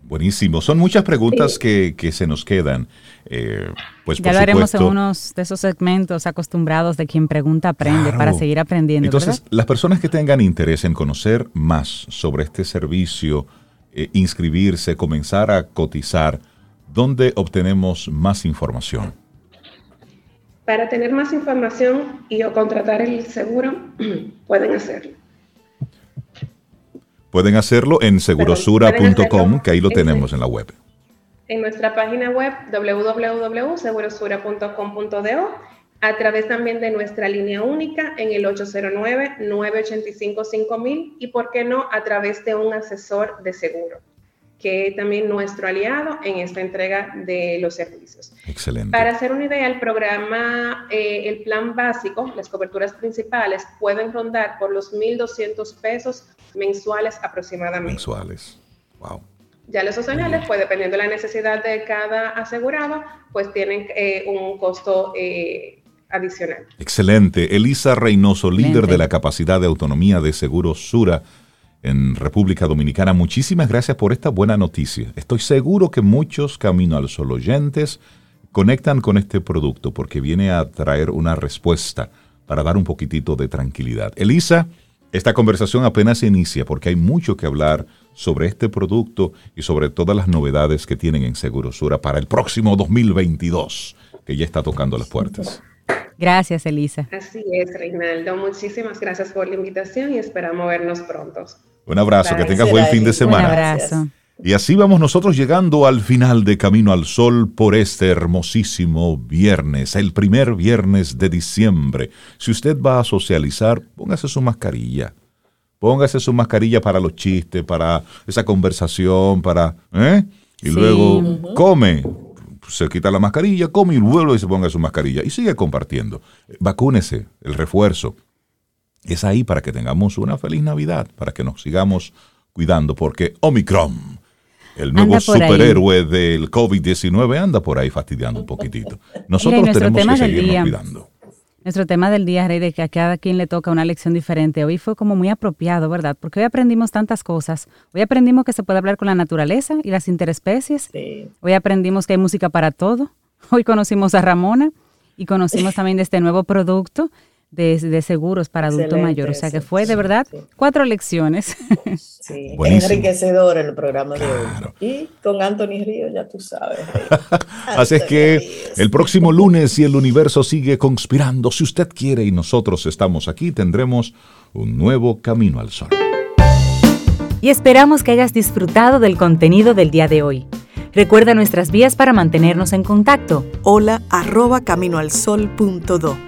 Buenísimo. Son muchas preguntas que, se nos quedan. Eh, pues, ya lo haremos en unos de esos segmentos acostumbrados de quien pregunta aprende para seguir aprendiendo. Entonces, las personas que tengan interés en conocer más sobre este servicio, eh, inscribirse, comenzar a cotizar, ¿dónde obtenemos más información? Para tener más información y o contratar el seguro, pueden hacerlo Pueden hacerlo en segurosura.com, que ahí lo tenemos en la web. En nuestra página web www.segurosura.com.do, a través también de nuestra línea única en el 809-985-5000 y, por qué no, a través de un asesor de seguro que es también nuestro aliado en esta entrega de los servicios. Excelente. Para hacer una idea, el programa, eh, el plan básico, las coberturas principales pueden rondar por los 1.200 pesos mensuales aproximadamente. Mensuales. Wow. Ya los opcionales, pues dependiendo de la necesidad de cada asegurado, pues tienen eh, un costo eh, adicional. Excelente. Elisa Reynoso, líder de la capacidad de autonomía de Seguros Sura en República Dominicana. Muchísimas gracias por esta buena noticia. Estoy seguro que muchos Camino al Sol oyentes conectan con este producto porque viene a traer una respuesta para dar un poquitito de tranquilidad. Elisa, esta conversación apenas inicia porque hay mucho que hablar sobre este producto y sobre todas las novedades que tienen en Segurosura para el próximo 2022, que ya está tocando las puertas. Gracias, Elisa. Así es, Reinaldo. Muchísimas gracias por la invitación y esperamos vernos pronto. Un abrazo, que tengas buen fin de semana. Un abrazo. Y así vamos nosotros llegando al final de Camino al Sol por este hermosísimo viernes, el primer viernes de diciembre. Si usted va a socializar, póngase su mascarilla. Póngase su mascarilla para los chistes, para esa conversación, para... ¿eh? Y luego come, se quita la mascarilla, come y vuelve y se ponga su mascarilla. Y sigue compartiendo. Vacúnese, el refuerzo. Es ahí para que tengamos una feliz Navidad, para que nos sigamos cuidando, porque Omicron, el nuevo superhéroe del COVID-19, anda por ahí fastidiando un poquitito. Nosotros tenemos que seguirnos cuidando. Nuestro tema del día, Rey, de que a cada quien le toca una lección diferente, hoy fue como muy apropiado, ¿verdad? Porque hoy aprendimos tantas cosas. Hoy aprendimos que se puede hablar con la naturaleza y las interespecies. Hoy aprendimos que hay música para todo. Hoy conocimos a Ramona y conocimos también de este nuevo producto de, seguros para adulto mayor. O sea que fue de verdad cuatro lecciones. Sí, enriquecedor el programa de hoy. Y con Anthony Río, ya tú sabes. Así es que el próximo lunes, si el universo sigue conspirando, si usted quiere y nosotros estamos aquí, tendremos un nuevo camino al sol. Y esperamos que hayas disfrutado del contenido del día de hoy. Recuerda nuestras vías para mantenernos en contacto. Hola arroba caminoalsol.do